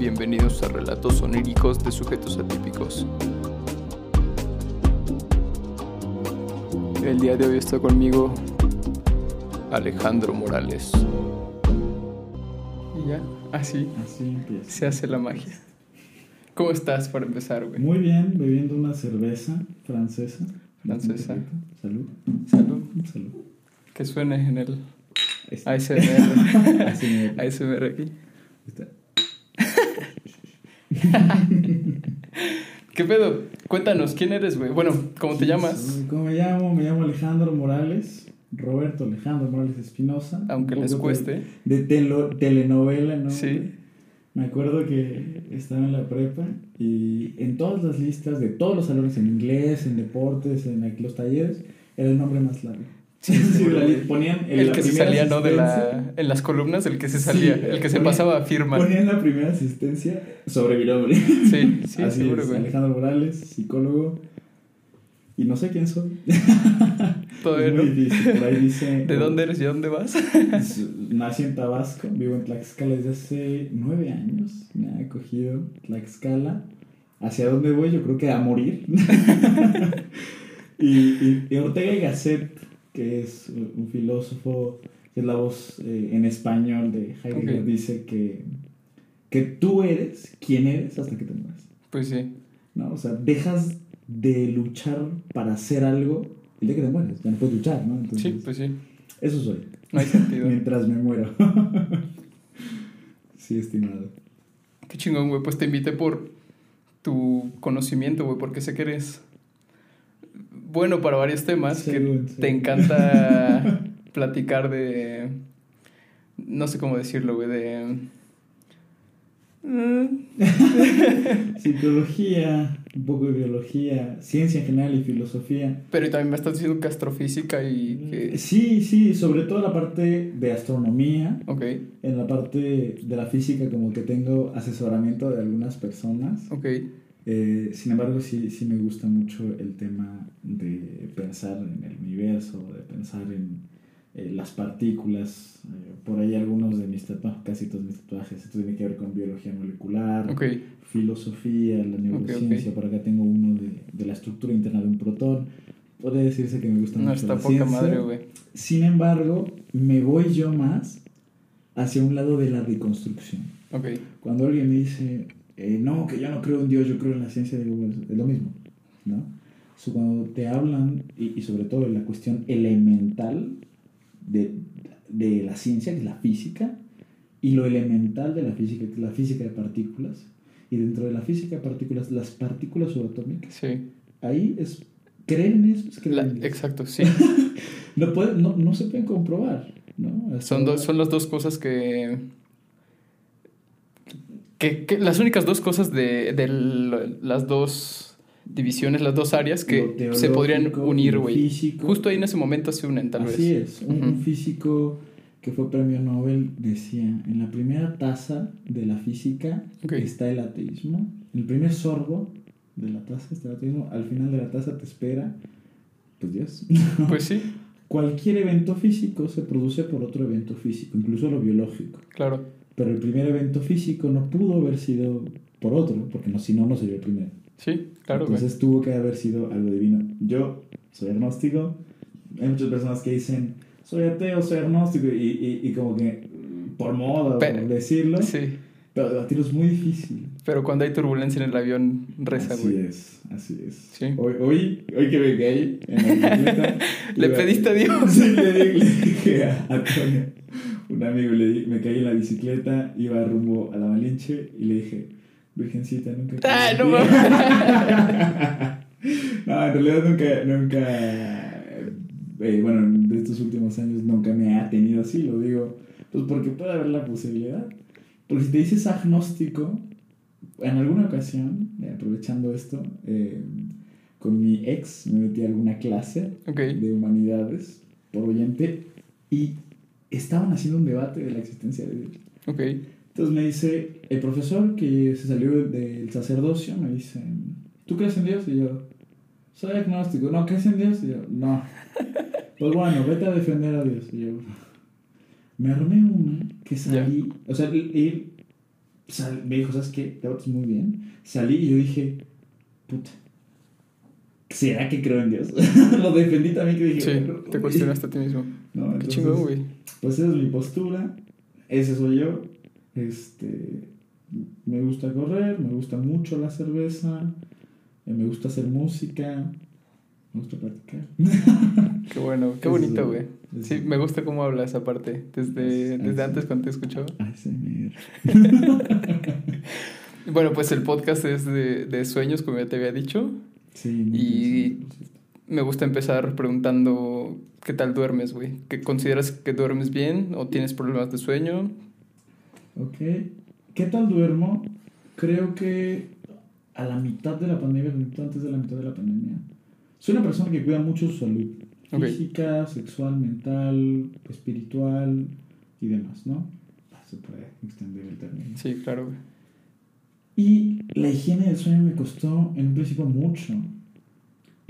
Bienvenidos a Relatos Oníricos de Sujetos Atípicos. El día de hoy está conmigo Alejandro Morales. Y ya, así Así empieza. se hace la magia. ¿Cómo estás para empezar, güey? Muy bien, bebiendo una cerveza francesa. Francesa. Salud. Salud. Salud. Que suene en el Este- ASMR. ASMR aquí. está. ¿Qué pedo? Cuéntanos, ¿quién eres, güey? Bueno, ¿cómo te llamas? ¿Cómo me llamo? Me llamo Alejandro Morales. Roberto Alejandro Morales Espinosa. Aunque Un les cueste. De, de telo- telenovela, ¿no? Sí. Me acuerdo que estaba en la prepa y en todas las listas de todos los salones, en inglés, en deportes, en aquí los talleres, era el nombre más largo. Sí, Sí, seguro. la li- ponían en El que se salía, ¿no? De la, en las columnas, el que se Sí, salía, el que se ponía- pasaba a firma. Ponían la primera asistencia sobre mi nombre. Sí, sí, Así seguro, es, güey. Alejandro Morales, psicólogo. Y no sé quién soy. Todavía es no. muy difícil. Por ahí dice. ¿De dónde eres y a dónde vas? Nací en Tabasco, vivo en Tlaxcala desde hace nueve años. Me ha acogido Tlaxcala. ¿Hacia dónde voy? Yo creo que a morir. y, y- y Ortega y Gasset, que es un filósofo, que es la voz eh, en español de Heidegger, dice que, que tú eres quien eres hasta que te mueres. Pues sí. ¿no? O sea, dejas de luchar para hacer algo el día que te mueres. Ya no puedes luchar, ¿no? Entonces, Sí, pues sí. Eso soy. No hay sentido. Mientras me muero. sí, estimado. Qué chingón, güey. Pues te invité por tu conocimiento, güey, porque sé que eres bueno para varios temas, que sí. te encanta platicar de... No sé cómo decirlo, güey, de... Mm, Psicología, un poco de biología, ciencia en general y filosofía. Pero también me estás diciendo que astrofísica y que... Sí, sí, sobre todo la parte de astronomía. Ok, En la parte de la física, como que tengo asesoramiento de algunas personas. ok. Eh, sin embargo, sí, sí me gusta mucho el tema de pensar en el universo, de pensar en eh, las partículas. Eh, por ahí algunos de mis tatuajes, casi todos mis tatuajes, esto tiene que ver con biología molecular, filosofía, la neurociencia. Por acá tengo uno de, de la estructura interna de un protón. Podría decirse que me gusta no mucho está la poca ciencia. madre, güey. Sin embargo, me voy yo más hacia un lado de la reconstrucción. Cuando alguien me dice, eh, no, que yo no creo en Dios, yo creo en la ciencia, digo, bueno, es lo mismo, ¿no? So, cuando te hablan, y, y sobre todo en la cuestión elemental de, de la ciencia, que es la física, y lo elemental de la física, que es la física de partículas, y dentro de la física de partículas, las partículas subatómicas, sí. ahí es creer en eso, es creer La- en exacto, sí. No, puede- no, no se pueden comprobar, ¿no? Son, ahora- son las dos cosas que, que, que- Las únicas dos cosas de, de las dos divisiones, las dos áreas que se podrían unir, güey. Justo ahí en ese momento se unen, tal Así vez. es. Un, físico que fue premio Nobel decía, en la primera taza de la física Ok. está el ateísmo. En el primer sorbo de la taza está el ateísmo. Al final de la taza te espera, pues Dios. Pues sí, Cualquier evento físico se produce por otro evento físico, incluso lo biológico. claro. Pero el primer evento físico no pudo haber sido por otro, porque no, si no, no sería el primero. Sí, claro. Entonces tuvo que haber sido algo divino. Yo soy agnóstico. Hay muchas personas que dicen, soy ateo, soy agnóstico, y, y, y como que por moda, Pero- por decirlo. Sí, Pero debatirlo es muy difícil. pero cuando hay turbulencia en el avión, reza, así güey. es, así es. Sí. Hoy, hoy, hoy que me caí en la bicicleta. Le pediste a Dios. Sí, le dije a Antonio, un amigo, le di- me caí en la bicicleta, iba rumbo a la Malinche y le dije, Virgencita, nunca. Ah, no en ti". no, en realidad nunca, nunca, eh, bueno, de estos últimos años nunca me ha tenido así, lo digo, pues porque puede haber la posibilidad. Porque si te dices agnóstico, en alguna ocasión, eh, aprovechando esto, eh, con mi ex me metí a alguna clase de humanidades por oyente y estaban haciendo un debate de la existencia de Dios. ok. Entonces me dice, el profesor que se salió del sacerdocio me dice, ¿tú crees en Dios? Y yo, soy agnóstico. No, ¿crees en Dios? Y yo, no. Pues bueno, vete a defender a Dios. Y yo, me armé una que salí, o sea, ir sal- me dijo, ¿sabes qué? Te es muy bien. Salí y yo dije, puta, ¿será que creo en Dios? Lo defendí también que dije, Sí, "Bueno, te uy". cuestionaste a ti mismo. No, Qué entonces, chingón, güey. Pues esa es mi postura, ese soy yo. Este, me gusta correr, me gusta mucho la cerveza, eh, me gusta hacer música, me gusta practicar. Qué bueno, qué bonito, güey. Sí, me gusta cómo hablas aparte. Desde, Es- desde es- antes cuando te escuchaba. Bueno, pues el podcast es de, de sueños, como ya te había dicho. Sí, Y-. Me gusta empezar preguntando qué tal duermes, güey. ¿Qué consideras que duermes bien o tienes problemas de sueño? Ok. ¿Qué tal duermo? Creo que a la mitad de la pandemia, antes de la mitad de la pandemia, soy una persona que cuida mucho su salud. Física, sexual, mental, espiritual y demás, ¿no? Ah, Se puede extender el término. Sí, claro, güey. Y la higiene del sueño me costó en un principio mucho.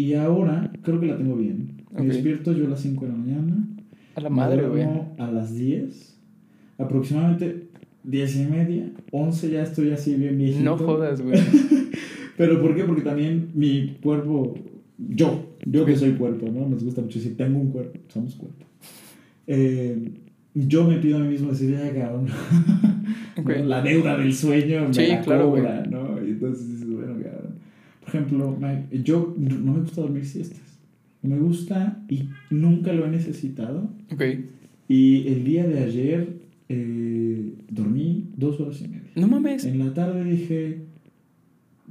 Y ahora creo que la tengo bien. Me despierto yo a las 5 de la mañana. A la madre, güey. a las 10. Aproximadamente 10 y media. 11 ya estoy así bien viejito. No jodas, güey. ¿Pero por qué? Porque también mi cuerpo, yo, yo que soy cuerpo, ¿no? Nos gusta mucho decir, tengo un cuerpo, somos cuerpo. Eh, yo me pido a mí mismo decir, ya cabrón, Ok. ¿no? la deuda del sueño me Sí, la claro, cobra, ¿no? Y entonces dices, bueno, cabrón. Por ejemplo, yo no me gusta dormir siestas. Me gusta y nunca lo he necesitado. Ok. Y el día de ayer eh, dormí dos horas y media. No mames. En la tarde dije,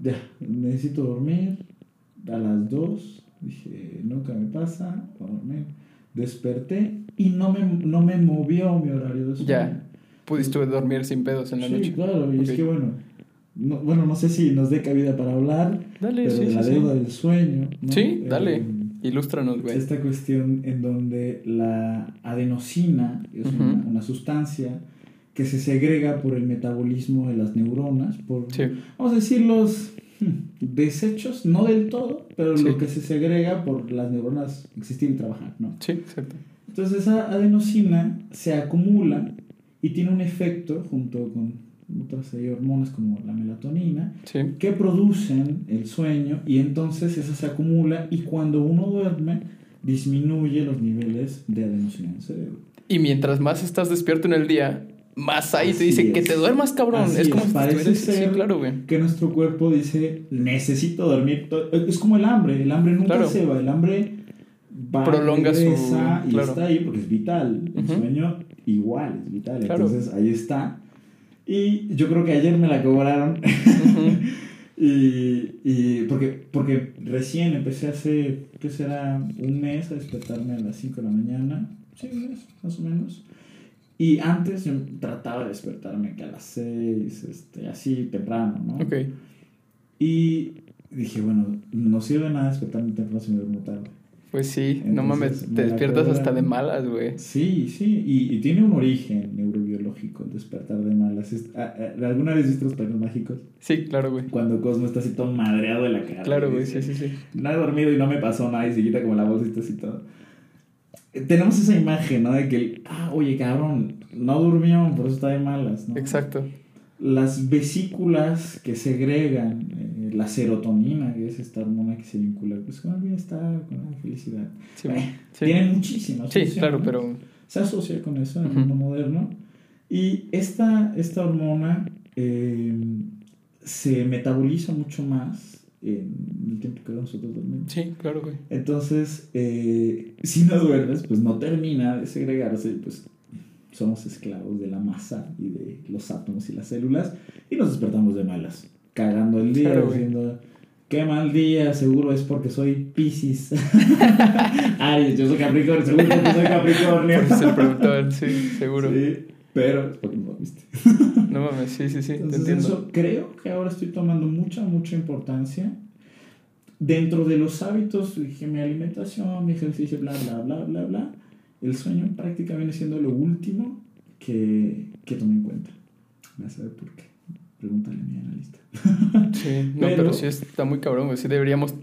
ya, necesito dormir. A las 2 dije, nunca me pasa, voy a dormir. Desperté y no me, no me movió mi horario de sueño. Ya. Pudiste dormir sin pedos en la sí, noche. claro, y Ok. es que bueno, no, bueno, no sé si nos dé cabida para hablar, Dale, pero sí, de la sí, sí. deuda del sueño. ¿no? Sí, dale. Eh, Ilústranos, güey. esta cuestión en donde la adenosina es Ujú. una, una sustancia que se segrega por el metabolismo de las neuronas, por, Sí. vamos a decir, los hmm, desechos, no del todo, pero Sí. lo que se segrega por las neuronas existir y trabajar, ¿no? Sí, exacto. Entonces esa adenosina se acumula y tiene un efecto junto con otras ahí hormonas como la melatonina, Sí. que producen el sueño y entonces esa se acumula y cuando uno duerme disminuye los niveles de adenosina en el cerebro. Y mientras más estás despierto en el día, más ahí te Así dice es. que te duermas, cabrón. Así es como es, si te parece Sí, ser- claro, güey. Que nuestro cuerpo dice, necesito dormir. to-". Es como el hambre, el hambre nunca Claro. se va, el hambre va, Prolonga su- y claro. está ahí porque es vital. El Ujú. sueño igual es vital. Claro. Entonces ahí está. Y yo creo que ayer me la cobraron. Y, y porque, porque recién empecé hace, ¿qué será? Un mes a despertarme a las 5 de la mañana. Sí, un mes, más o menos. Y antes yo trataba de despertarme que a las 6, este, así temprano, ¿no? Ok. Y dije, bueno, no sirve nada despertarme temprano si me duermo tarde. Pues sí, no mames, me te despiertas hasta de malas, güey. Sí, sí, y, y tiene un origen neurobiológico el despertar de malas. Es- a- a- ¿Alguna vez viste los paños mágicos? Sí, claro, güey. Cuando Cosmo está así todo madreado de la cara. Claro, y güey, sí, sí, sí. no he dormido y no me pasó nada y se quita como la bolsita así todo. Eh, Tenemos esa imagen, ¿no? De que, el, ah, oye, cabrón, no durmió, por eso está de malas, ¿no? Exacto. Las vesículas que segregan eh, la serotonina, que es esta hormona que se vincula pues, con el bienestar, con la felicidad. Sí, Eh, sí. Tienen muchísimas Sí, claro, pero Se asocia con eso en el mundo moderno. Y esta, esta hormona eh, se metaboliza mucho más en el tiempo que nosotros dormimos. sí, claro, güey. Entonces, eh, si no duermes, pues no termina de segregarse, pues somos esclavos de la masa y de los átomos y las células y nos despertamos de malas, cagando el día, Claro, diciendo, qué mal día, seguro es porque soy Piscis. Aries, yo soy Capricornio, seguro porque soy Capricornio. Pues el productor, sí, seguro. Sí, pero es porque no dormiste. No mames, sí, sí, sí, te Entonces, entiendo. eso creo que ahora estoy tomando mucha, mucha importancia. Dentro de los hábitos, dije mi alimentación, mi ejercicio, bla, bla, bla, bla, bla, el sueño prácticamente viene siendo lo último que, que tomé en cuenta. Me a saber por qué. Pregúntale a mi analista. Sí, no, Pero- pero, sí está muy cabrón, güey. Sí deberíamos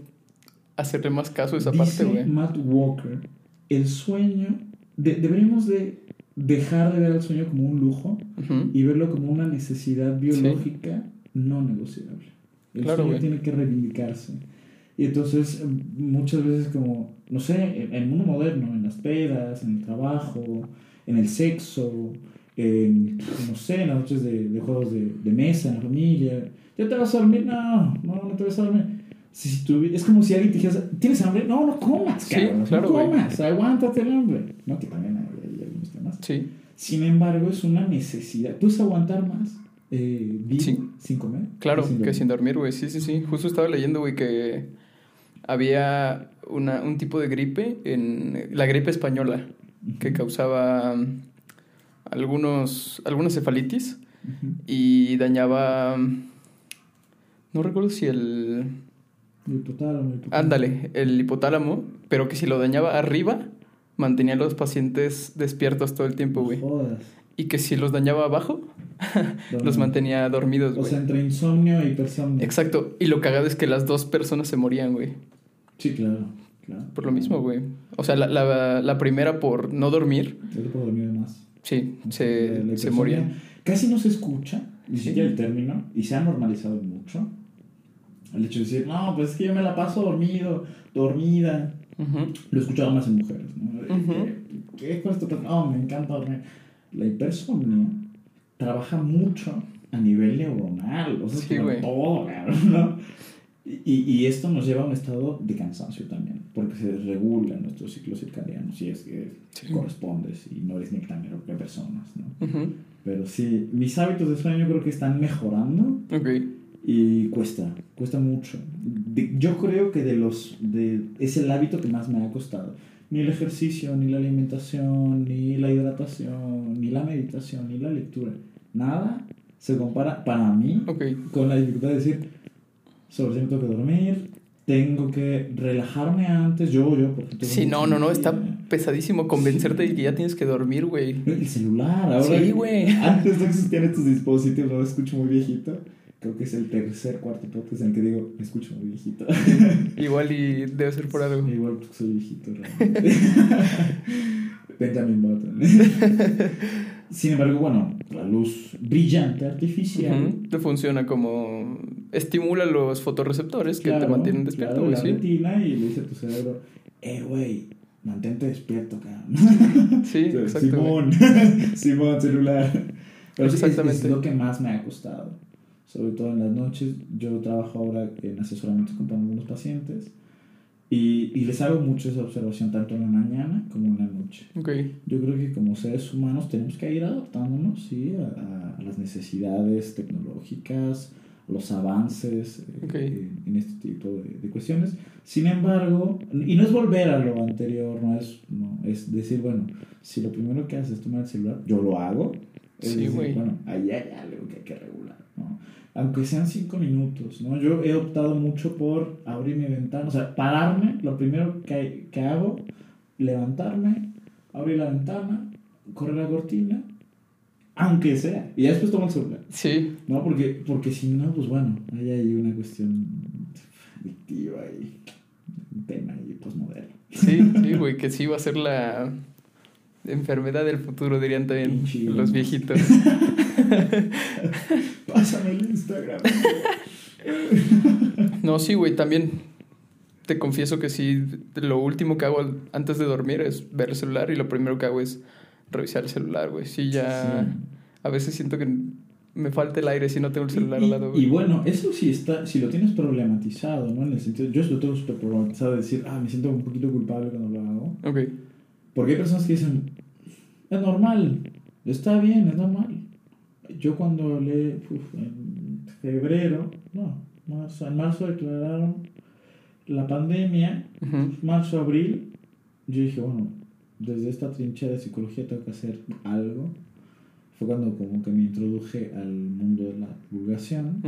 hacerle más caso a esa parte, Dice güey. Matt Walker, el sueño, de- deberíamos de dejar de ver el sueño como un lujo y verlo como una necesidad biológica no negociable. El Claro, sueño tiene que reivindicarse. Y entonces eh, muchas veces como, no sé, en en el mundo moderno, en las pedas, en el trabajo, en el sexo, en, no sé, en las noches de, de juegos de, de mesa, en la familia, ¿ya te vas a dormir? No, no, no te vas a dormir. Si, si tú- es como si alguien te dijera, ¿tienes hambre? No, no comas, Sí, cabrón, claro, no comas, aguántate el hambre. No, que también hay, algunos temas. Sí. Sin embargo, es una necesidad. ¿Puedes aguantar más eh, vivo Sí. sin comer? Claro, Que sin que dormir. sin dormir, güey. Sí, sí, sí. Justo estaba leyendo, güey, que había una, un tipo de gripe, en la gripe española, que causaba algunos, algunas cefalitis y dañaba... No recuerdo si el... El hipotálamo, el hipotálamo. Ándale, el hipotálamo, pero que si lo dañaba arriba, mantenía a los pacientes despiertos todo el tiempo, güey. Jodas. Y que si los dañaba abajo, los mantenía dormidos, O güey. sea, entre insomnio y hipersomnio. Exacto. Y lo cagado es que las dos personas se morían, güey. Sí, claro. claro. Por lo mismo, güey. O sea, la, la, la primera por no dormir, puedo dormir más. Sí, se, la se morían. Casi no se escucha, ni Sí. siquiera el término, y se ha normalizado mucho. El hecho de decir, no, pues es que yo me la paso dormido, dormida. Lo he escuchado más en mujeres, ¿no? Ujú. ¿Qué, qué cuesta? No, me encanta dormir. La hipersomnia trabaja mucho a nivel neuronal, o sea, Sí, todo, ¿no? Y, y esto nos lleva a un estado de cansancio también, porque se desregula nuestro ciclo circadiano, si es que Sí. correspondes y no eres nectamiero que personas, ¿no? Ujú. Pero sí, mis hábitos de sueño creo que están mejorando y cuesta, cuesta mucho. De- yo creo que de los de, es el hábito que más me ha costado. Ni el ejercicio, ni la alimentación, ni la hidratación, ni la meditación, ni la lectura. Nada se compara para mí Ok. con la dificultad de decir, sobre si me tengo que dormir, tengo que relajarme antes, yo, yo, porque Sí, no, no, no, está pesadísimo convencerte de que ya tienes que dormir, güey. El celular, ahora. Sí, güey. Antes no existían estos dispositivos, no me escucho muy viejito. Creo que es el tercer, cuarto podcast en el que digo, me escucho muy viejito. Igual y debe ser por algo. Igual porque soy viejito, realmente. Benjamin Button. Sin embargo, bueno, la luz brillante artificial. Ujú. Te funciona como... Estimula los fotorreceptores que te claro, mantienen despierto, claro, güey, la sí. retina y le dice a tu cerebro, eh, güey, mantente despierto, cabrón. Sí, exacto, güey. Simón, Simón, celular. Pero sí, es- Exactamente. Es, lo que más me ha costado. Sobre todo en las noches. Yo trabajo ahora en asesoramiento con algunos pacientes. Y, y les hago mucho esa observación, tanto en la mañana como en la noche. Ok. Yo creo que como seres humanos tenemos que ir adaptándonos ¿sí? a, a- las necesidades tecnológicas, los avances eh, Ok. en, este tipo de, de cuestiones. Sin embargo, y no es volver a lo anterior, no es, no, es decir, bueno, si lo primero que haces es tomar el celular, yo lo hago. Es Sí, decir, güey. bueno, ahí hay algo que hay que regular, ¿no? Aunque sean cinco minutos, ¿no? Yo he optado mucho por abrir mi ventana, o sea, pararme, lo primero que, que hago, levantarme, abrir la ventana, correr la cortina, aunque sea, y ya después tomo el celular, Sí, ¿no? Porque, porque si no, pues bueno, ahí hay una cuestión adictiva y un tema ahí posmoderno. sí, sí, güey, que sí va a ser la enfermedad del futuro, dirían también los viejitos. Pásame el Instagram. No, sí, güey, también te confieso que sí, lo último que hago antes de dormir es ver el celular y lo primero que hago es revisar el celular, güey. Sí, ya Sí. a veces siento que me falta el aire si no tengo el celular y, al lado, y güey. bueno, eso sí está, si lo tienes problematizado, ¿no? En el sentido, yo lo tengo súper problematizado de decir, ah, me siento un poquito culpable cuando lo hago. Ok, Porque hay personas que dicen, es normal, está bien, es normal. Yo cuando le, uf, en febrero, no, marzo, en marzo declararon la pandemia, marzo, abril, yo dije, bueno, desde esta trinchera de psicología tengo que hacer algo. Fue cuando como que me introduje al mundo de la divulgación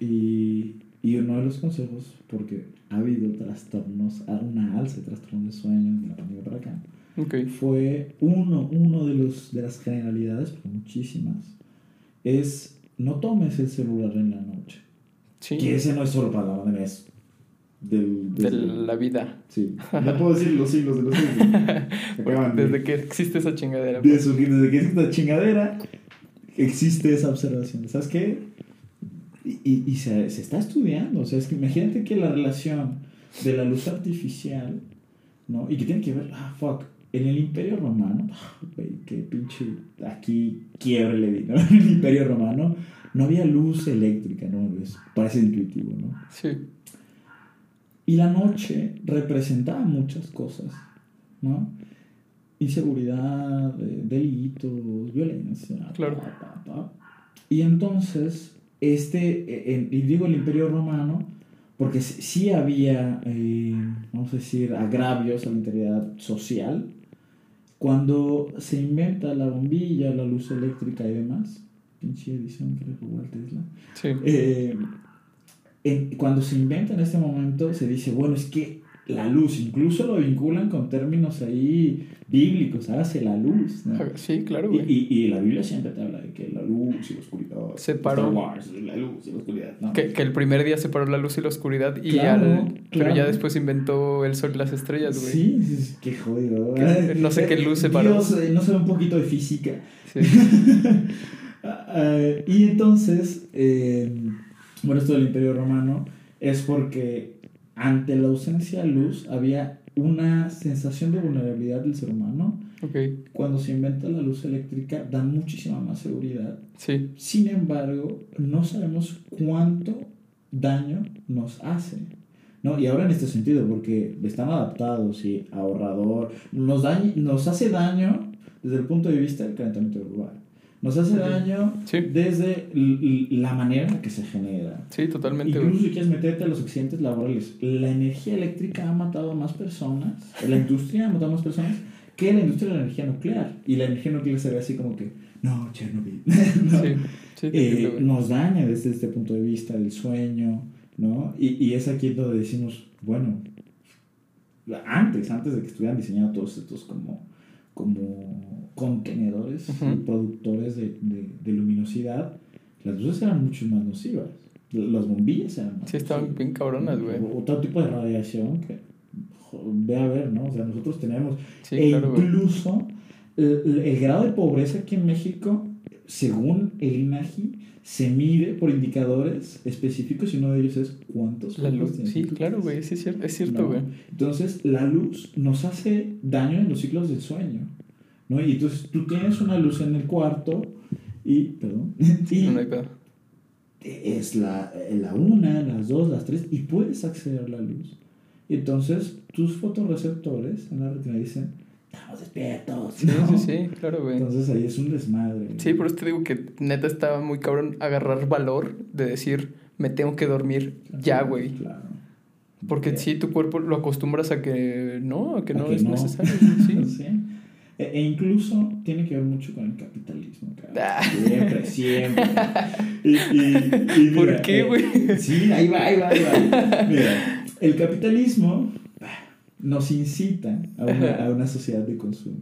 y, y uno de los consejos, porque ha habido trastornos, una alza de trastornos de sueño de la pandemia para acá, ok, fue uno, uno de, los, de las generalidades, porque muchísimas, es no tomes el celular en la noche. sí. Que ese no es solo para la pandemia, es del, De la vida. Sí, no puedo decir los siglos de los siglos. De- Desde que existe esa chingadera. de surgir, desde que existe esta chingadera, existe esa observación. ¿Sabes qué? Y, y, y se, se está estudiando. O sea, es que imagínate que la relación de la luz artificial, ¿no? Y que tiene que ver, ah, fuck, en el Imperio Romano, güey, qué pinche, aquí quiebre ¿no? En el Imperio Romano no había luz eléctrica, ¿no? Es- parece intuitivo, ¿no? Sí. Y la noche representaba muchas cosas, ¿no? Inseguridad, eh, delitos, violencia. Claro. pa, pa, pa. Y entonces, este, eh, en- y digo el Imperio Romano, porque sí- sí había, eh, vamos a decir, agravios a la integridad social, cuando se inventa la bombilla, la luz eléctrica y demás, pinche edición que le robó al Tesla, Sí. eh, en- cuando se inventa en este momento, se dice, bueno, es que la luz, incluso lo vinculan con términos ahí bíblicos, hágase la luz. ¿no? Sí, claro, Y, güey. y, y la Biblia siempre te habla de que la luz y la oscuridad. Separó. Star Wars, la luz y la oscuridad. ¿no? Que, que el primer día separó la luz y la oscuridad y Claro, al... Pero ya después inventó el sol y las estrellas, güey. Sí, sí, qué jodido. No sé qué luz separó. Dios, eh, no sabe un poquito de física. Sí. Ah, y entonces, eh, bueno, esto del Imperio Romano es porque ante la ausencia de luz había una sensación de vulnerabilidad del ser humano. Ok. Cuando se inventa la luz eléctrica da muchísima más seguridad. Sí. Sin embargo, no sabemos cuánto daño nos hace. ¿no? Y ahora en este sentido, porque están adaptados y ahorrador, nos, dañ- nos hace daño desde el punto de vista del calentamiento global. Nos hace daño Sí. desde la manera en la que se genera. Sí, totalmente, Incluso si quieres meterte a los accidentes laborales, la energía eléctrica ha matado a más personas, la industria ha matado a más personas que la industria de la energía nuclear. Y la energía nuclear se ve así como que, no, Chernobyl. ¿no? Sí. Sí, Eh, nos daña desde este punto de vista del sueño, ¿no? Y, y es aquí donde decimos, bueno, antes, antes de que estuvieran diseñados todos estos como, como contenedores Ujú. y productores de, de- de luminosidad, las luces eran mucho más nocivas. Las bombillas eran más Sí, estaban nocivas. bien cabronas, güey. Otro tipo de radiación que, ve a ver, ¿no? O sea, nosotros tenemos Sí, e claro, incluso el, el grado de pobreza aquí en México, según el INAGI, se mide por indicadores específicos y uno de ellos es cuántos La luz. Sí, claro, güey. Sí, es cierto, es cierto, ¿No? güey. Entonces, la luz nos hace daño en los ciclos del sueño. ¿No? Y entonces tú tienes una luz en el cuarto y, perdón, y No hay pedo. es la, la una, las dos, las tres, y puedes acceder a la luz. Y entonces tus fotorreceptores en la retina dicen, estamos despiertos. Sí, ¿no? sí, sí, claro, güey. Entonces ahí es un desmadre. Sí, por eso te digo que neta estaba muy cabrón agarrar valor de decir, me tengo que dormir ya, güey. Claro. Porque sí, tu cuerpo lo acostumbras a que no, a que A no que es no. necesario. Sí. Sí. E, e incluso tiene que ver mucho con el capitalismo. Ah. Siempre, siempre. Y, y- y ¿Por mira, qué, eh, güey? Sí, ahí va, ahí va, ahí va. Mira, el capitalismo nos incita a una, a una sociedad de consumo.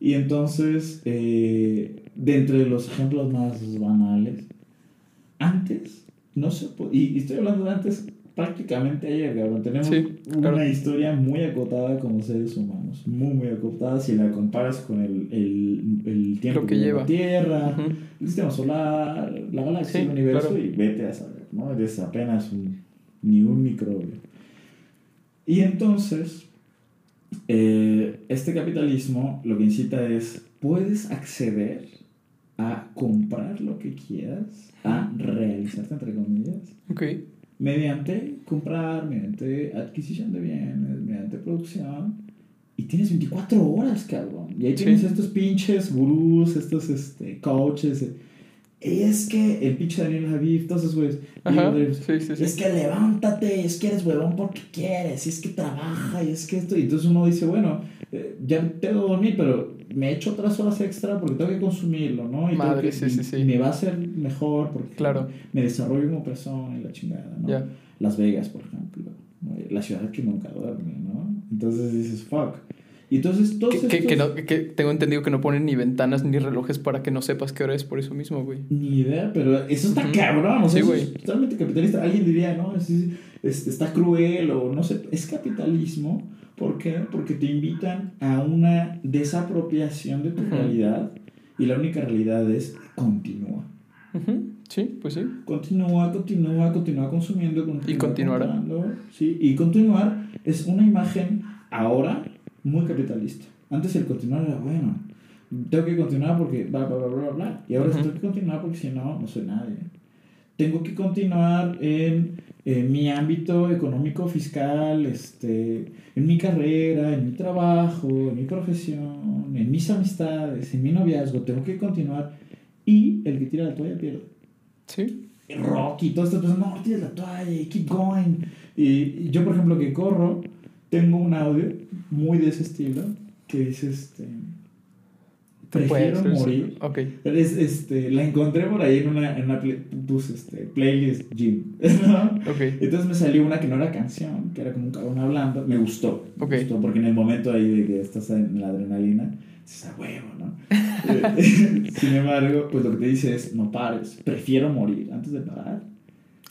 Y entonces, eh, dentro de los ejemplos más banales, antes, no se y estoy hablando de antes prácticamente ayer, cabrón. Tenemos Sí, una claro. historia muy acotada como seres humanos, muy, muy acotada si la comparas con el, el, el tiempo Lo que lleva lleva. la Tierra, Ujú. el sistema solar, la galaxia, Sí, el universo, claro. y vete a saber, ¿no? Eres apenas un, ni un microbio. Y entonces, eh, este capitalismo lo que incita es, puedes acceder a comprar lo que quieras, a realizarte, entre comillas, Ok. Mediante comprar, mediante adquisición de bienes, mediante producción. Y tienes 24 horas, cabrón. Y ahí Sí. tienes estos pinches gurús, estos este, coaches. eh. Y es que el pinche Daniel Javid, todos esos güeyes. Sí, sí, es que levántate, es que eres huevón porque quieres, y es que trabaja, y es que esto. Y entonces uno dice, bueno, eh, ya tengo que dormir, pero me echo otras horas extra porque tengo que consumirlo, ¿no? Y Madre, que- sí, sí, sí. y me va a hacer mejor porque Claro. me desarrollo como persona y la chingada, ¿no? Ya. Las Vegas, por ejemplo, ¿no? la ciudad que nunca duerme, ¿no? Entonces dices, fuck. Y entonces todos Que, que- estos- que no- que tengo entendido que no ponen ni ventanas ni relojes para que no sepas qué hora es por eso mismo, güey. Ni idea, pero eso está Ujú. cabrón, o sea, Sí, güey. es totalmente capitalista. Alguien diría, no, es- es- es- está cruel o no sé, es capitalismo. ¿Por qué? Porque te invitan a una desapropiación de tu Ujú. realidad y la única realidad es continúa. Ujú, Sí, pues sí. Continúa, continúa, continúa consumiendo. Continúa Y continuará. Sí, y continuar es una imagen ahora muy capitalista. Antes el continuar era, bueno, tengo que continuar porque bla, bla, bla, bla, bla. Y ahora Ujú. tengo que continuar porque si no, no soy nadie. Tengo que continuar en, en mi ámbito económico, fiscal, este, en mi carrera, en mi trabajo, en mi profesión, en mis amistades, en mi noviazgo. Tengo que continuar. Y el que tira la toalla pierde. Sí. Rocky, todas estas personas, no, tienes la toalla y keep going. Y, yo, por ejemplo, que corro, tengo un audio muy de ese estilo que dice, este, prefiero sí. morir. Ok. Es, este, la encontré por ahí en una, en una play- puse, este, playlist gym, ¿no? Ok. Entonces me salió una que no era canción, que era como un cabrón hablando. Me gustó. Me Ok. gustó porque en el momento ahí de que estás en la adrenalina, dices a huevo, ¿no? Eh, Sin embargo, pues lo que te dice es: no pares. Prefiero morir antes de parar.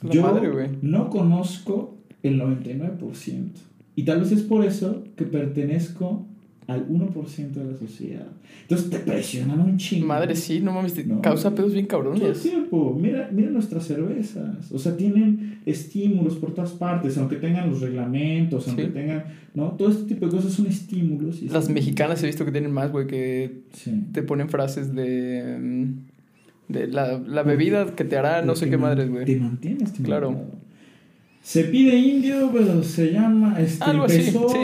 La Yo madre, güey. no conozco el 99%. Y tal vez es por eso que pertenezco al 1% de la sociedad. Entonces te presionan un chingo. Madre, sí, no mames, te No. causa pedos bien Todo el cabrones. tiempo. Mira, mira nuestras cervezas. O sea, tienen estímulos por todas partes, aunque tengan los reglamentos, aunque Sí. tengan. ¿No? Todo este tipo de cosas son estímulos. y Las mexicanas he visto que tienen más, güey, que Sí. te ponen frases de. mm, de la, la bebida que te hará no sé Te qué madres, güey. Te mantiene estimulado. Claro. Se pide indio, pero se llama. Este, Algo así, empezó sí.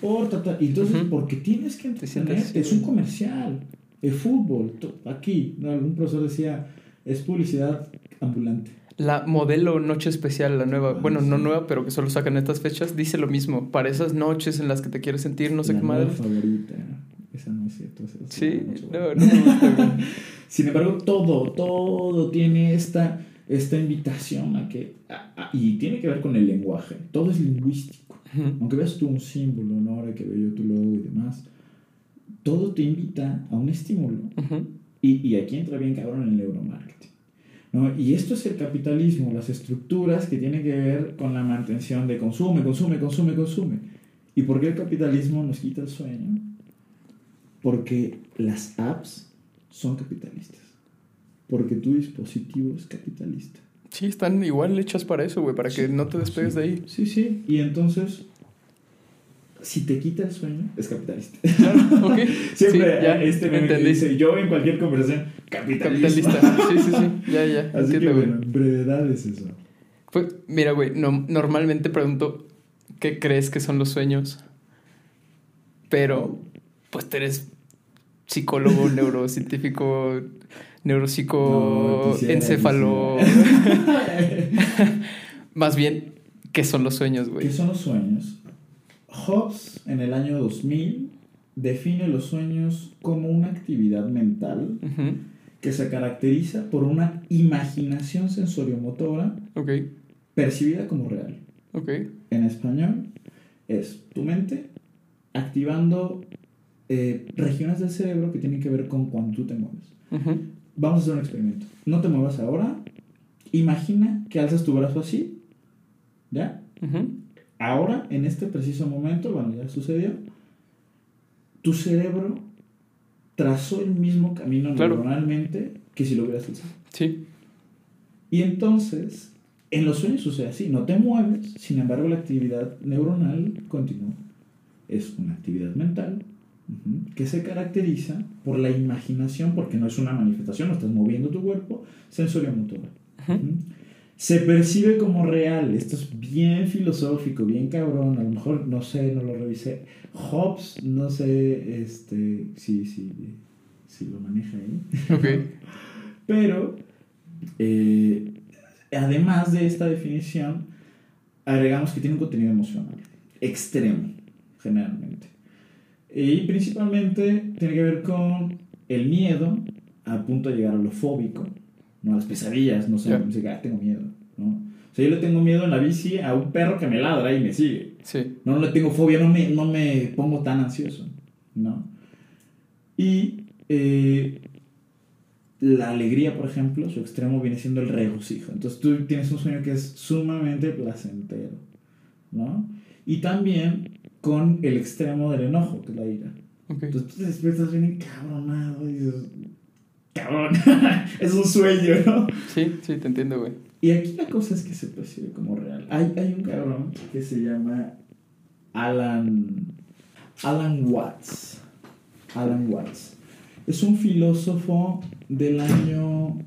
por ta, ta. Entonces, porque tienes que Te entretener. sientes- Es un comercial. Es fútbol. Aquí, ¿no? algún profesor decía, es publicidad ambulante. La modelo Noche Especial, la nueva, Ah, bueno, no sí. nueva, pero que solo sacan estas fechas, dice lo mismo. Para esas noches en las que te quieres sentir, no sé La qué madres. favorita. Esa no es cierto. esa es Sí, noche no, no gusta, güey. Sin embargo, todo, todo tiene esta, esta invitación a que. a- a- y tiene que ver con el lenguaje. Todo es lingüístico. Aunque veas tú un símbolo, ¿no? Ahora que veo yo tu logo y demás. Todo te invita a un estímulo. Y, y aquí entra bien cabrón el neuromarketing. ¿no? Y esto es el capitalismo, las estructuras que tienen que ver con la mantención de consume, consume, consume, consume. ¿Y por qué el capitalismo nos quita el sueño? Porque las apps son capitalistas. Porque tu dispositivo es capitalista. Sí, están igual hechas para eso, güey, para que no te despegues Sí. de ahí. Sí, sí. Y entonces, si te quita el sueño, es capitalista. Claro, ok. Siempre Sí, ya, este meme que entendí. dice, yo en cualquier conversación, capitalismo. Capitalista. Sí, sí, sí. Ya, ya. Así que entiendo, güey. bueno, en brevedad es eso. Pues, mira, güey, no- normalmente pregunto qué crees que son los sueños. Pero, pues tú eres psicólogo, neurocientífico, neuropsico, encéfalo. Más bien, ¿qué son los sueños, güey? ¿Qué son los sueños? Hobbes, en el año 2000, define los sueños como una actividad mental que se caracteriza por una imaginación sensoriomotora percibida como real. ok. En español, es tu mente activando eh, regiones del cerebro que tienen que ver con cuando tú te mueves. Vamos a hacer un experimento. No te muevas ahora. Imagina que alzas tu brazo así. ¿Ya? Ahora, en este preciso momento, bueno, ya sucedió, tu cerebro trazó el mismo camino Claro. neuronalmente que si lo hubieras alzado. Sí, Y entonces, en los sueños sucede así, no te mueves, sin embargo la actividad neuronal continúa. Es una actividad mental que se caracteriza por la imaginación, porque no es una manifestación, no estás moviendo tu cuerpo, sensoriomotora. Ujú. Se percibe como real, esto es bien filosófico, bien cabrón, a lo mejor no sé, no lo revisé. Hobbes, no sé este, si, si, si lo maneja ahí. ok. Pero, eh, además de esta definición, agregamos que tiene un contenido emocional extremo, generalmente. Y principalmente tiene que ver con el miedo, a punto de llegar a lo fóbico, ¿no? a las pesadillas, no sé, Ya. me dice, ah, tengo miedo. ¿no? O sea, yo le tengo miedo en la bici a un perro que me ladra y me sigue. Sí, No, no le tengo fobia, no me, no me pongo tan ansioso. ¿no? Y eh, la alegría, por ejemplo, su extremo viene siendo el regocijo. Entonces tú tienes un sueño que es sumamente placentero, ¿no? Y también con el extremo del enojo, que es la ira. Ok. Entonces tú te despiertas bien encabronado y dices, cabrón, es un sueño, ¿no? Sí, sí, te entiendo, güey. Y aquí la cosa es que se percibe como real. Hay, hay un cabrón que se llama Alan, Alan Watts. Alan Watts. Es un filósofo del año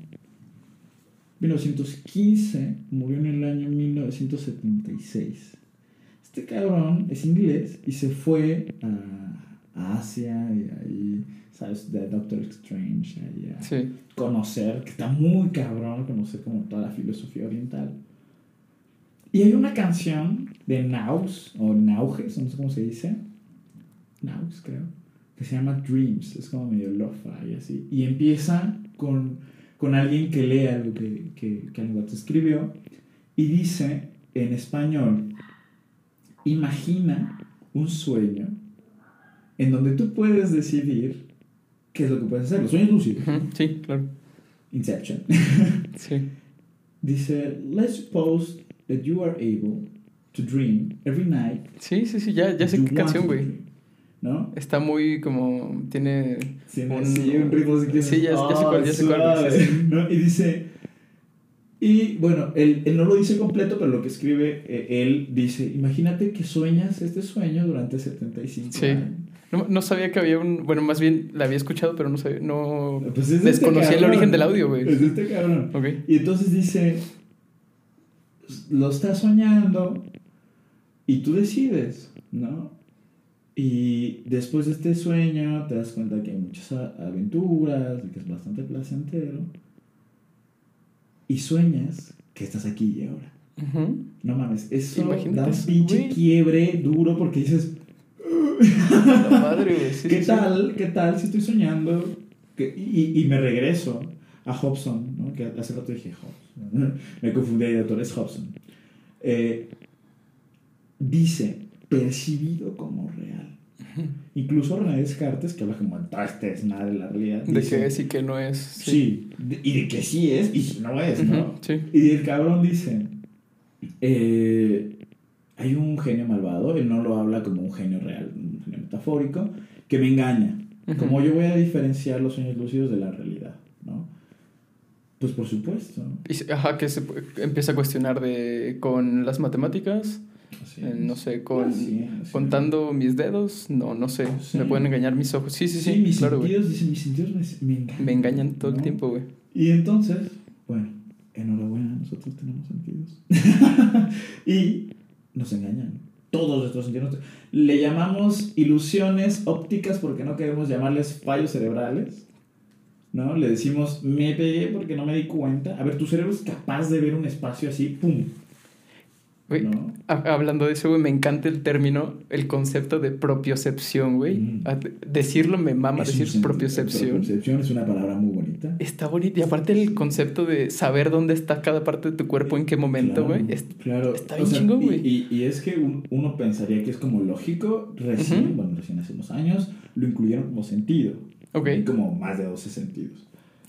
1915, murió en el año 1976. Este cabrón es inglés y se fue a, a Asia y ahí, ¿sabes? De Doctor Strange, ahí a Sí. conocer, que está muy cabrón conocer como toda la filosofía oriental. Y hay una canción de Naus, o Nauges, no sé cómo se dice, Naus creo, que se llama Dreams, es como medio lo-fi así, y empieza con, con alguien que lee algo que, que, que escribió, y dice en español, imagina un sueño en donde tú puedes decidir qué es lo que puedes hacer, los sueños lúcidos. Sí, claro. Inception. Sí. Dice, let's suppose that you are able to dream every night. Sí, sí, sí, ya, ya sé qué canción, güey. dream", ¿No? Está muy como. Tiene. Tiene Un- así un ritmo sí, ya- ya sé cuál, ya sé cuál, sí, sí. ¿no? Y dice, y bueno, él, él no lo dice completo, pero lo que escribe, eh, él dice, imagínate que sueñas este sueño durante 75 Sí. años. No, no sabía que había un. Bueno, más bien la había escuchado, pero no sabía. No. Pues es este Desconocía el origen del audio, güey. Es este cabrón. Y entonces dice, lo estás soñando y tú decides, ¿no? Y después de este sueño te das cuenta que hay muchas aventuras, que es bastante placentero. Y sueñas que estás aquí y ahora. No mames, eso Imagínate da un pinche quiebre duro porque dices, La madre. Sí, ¿qué sí, sí. tal? ¿Qué tal si estoy soñando? Que- y, y me regreso a Hobson, ¿no? que hace rato dije Hobson. me confundí de autor, es Hobson. Eh, dice, percibido como real. Incluso René Descartes, que habla como "Ah, este es nada de la realidad. De dice, que es y que no es. Sí, de- y de que sí es y no es, ¿no? Ujú, Sí. Y el cabrón dice, eh, hay un genio malvado, él no lo habla como un genio real, un genio metafórico, que me engaña. Ujú. Como yo voy a diferenciar los sueños lúcidos de la realidad, ¿no? Pues por supuesto. Y se- ajá, que se empieza a cuestionar de. Con las matemáticas. Así eh, es. no sé, con. Así es. Contando mis dedos. No, no sé. Sí. Me pueden engañar mis ojos. Sí, sí, sí. mis claro, sentidos, dice, mis sentidos me, me engañan. Me engañan todo el tiempo, güey. Y entonces, bueno, enhorabuena, nosotros tenemos sentidos. y nos engañan. Todos nuestros sentidos. Le llamamos ilusiones ópticas porque no queremos llamarles fallos cerebrales. ¿No? Le decimos, me pegué porque no me di cuenta. A ver, tu cerebro es capaz de ver un espacio así, ¡pum! Güey, ¿No? ha- Hablando de eso, güey, me encanta el término, el concepto de propiocepción, güey. Mm. Decirlo me mama, Es decir propiocepción. Propiocepción es una palabra muy bonita. Está bonito. Y aparte el concepto de saber dónde está cada parte de tu cuerpo, en qué momento, Claro, güey. es- claro. está O bien sea, chingón, y- güey. Y, y es que un- uno pensaría que es como lógico, recién, Ujú. bueno, recién hace unos años, lo incluyeron como sentido. Ok, como más de 12 sentidos.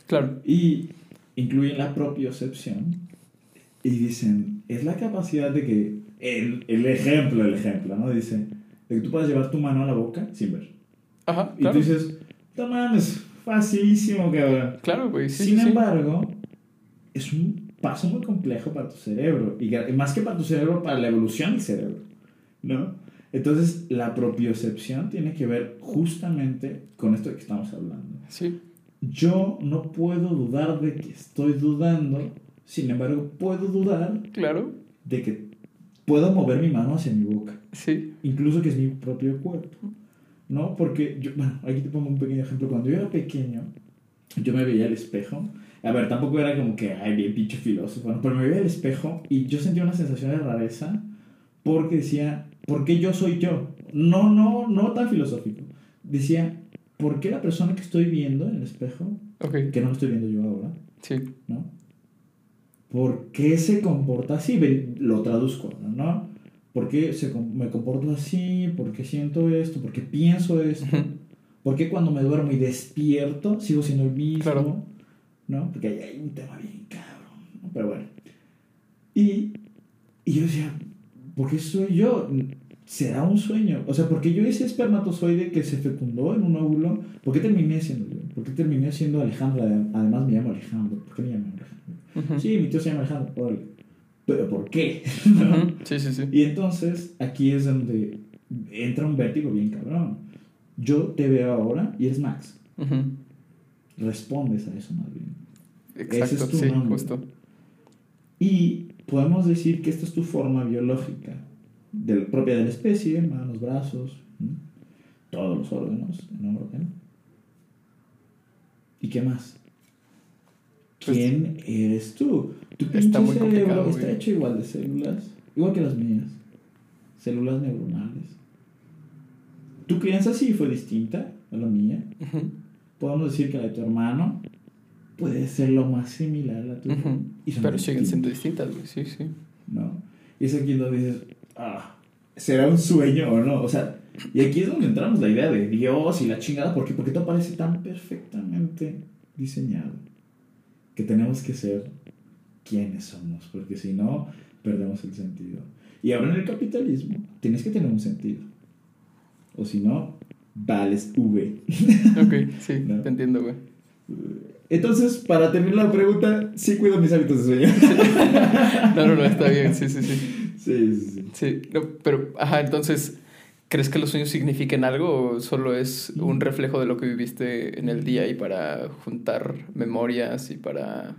claro. Y incluyen la propiocepción y dicen, es la capacidad de que, el, el ejemplo, el ejemplo, ¿no? Dice, de que tú puedas llevar tu mano a la boca sin ver. Ajá, Y claro. tú dices, no mames, facilísimo, cabrón. Claro, güey. Sí, Sin sí, sí. embargo, es un paso muy complejo para tu cerebro. Y más que para tu cerebro, para la evolución del cerebro. ¿No? Entonces, la propiocepción tiene que ver justamente con esto de que estamos hablando. Sí, Yo no puedo dudar de que estoy dudando, sin embargo, puedo dudar claro. de que puedo mover mi mano hacia mi boca, Sí. incluso que es mi propio cuerpo. ¿No? Porque yo, bueno, aquí te pongo un pequeño ejemplo. Cuando yo era pequeño, yo me veía al espejo. A ver, tampoco era como que, ay, bien pinche filósofo, ¿no? pero me veía al espejo y yo sentía una sensación de rareza porque decía, ¿por qué yo soy yo? No, no, no tan filosófico. Decía, ¿por qué la persona que estoy viendo en el espejo, Ok, que no me estoy viendo yo ahora, sí. ¿no? ¿Por qué se comporta así? Lo traduzco, ¿no? ¿Por qué se, me comporto así? ¿Por qué siento esto? ¿Por qué pienso esto? ¿Por qué cuando me duermo y despierto sigo siendo el mismo? Claro. ¿No? Porque ahí hay un tema bien cabrón. ¿no? Pero bueno. Y, y yo decía, ¿por qué soy yo? ¿Será un sueño? O sea, porque yo ese espermatozoide que se fecundó en un óvulo, ¿por qué terminé siendo yo? ¿Por qué terminé siendo Alejandro? Además me llamo Alejandro. ¿Por qué me llamo Alejandro? Sí, mi tío se llama Alejandro. órale. Pero ¿por qué? Sí, sí, sí. Y entonces aquí es donde entra un vértigo bien cabrón. Yo te veo ahora y eres Max. Ujú. Respondes a eso más bien. Exacto, es tu sí, nombre. justo. Y podemos decir que esta es tu forma biológica, del, propia de la especie, manos, brazos, todos los órganos en órgano. ¿Y qué más? Pues- ¿Quién eres tú? Tu Está muy complicado, cerebro está güey. hecho igual de células, igual que las mías, células neuronales. Tu crianza sí fue distinta a la mía. Ujú. Podemos decir que la de tu hermano puede ser lo más similar a la tuya. Ujú. Y son Pero siguen siendo distintas, güey. Sí, sí. ¿no? Y es aquí donde dices, ah, ¿será un sueño o no? O sea, y aquí es donde entramos la idea de Dios y la chingada, ¿por qué? Porque todo parece tan perfectamente diseñado que tenemos que ser quienes somos, porque si no, perdemos el sentido. Y ahora en el capitalismo tienes que tener un sentido, o si no, vales V. Ok, sí, No. te entiendo, güey. Entonces, para terminar la pregunta, sí cuido mis hábitos de sueño. No, no, no, está bien, sí, sí, sí. sí, sí, sí. Sí, no, pero, ajá, entonces, ¿crees que los sueños signifiquen algo o solo es un reflejo de lo que viviste en el día y para juntar memorias y para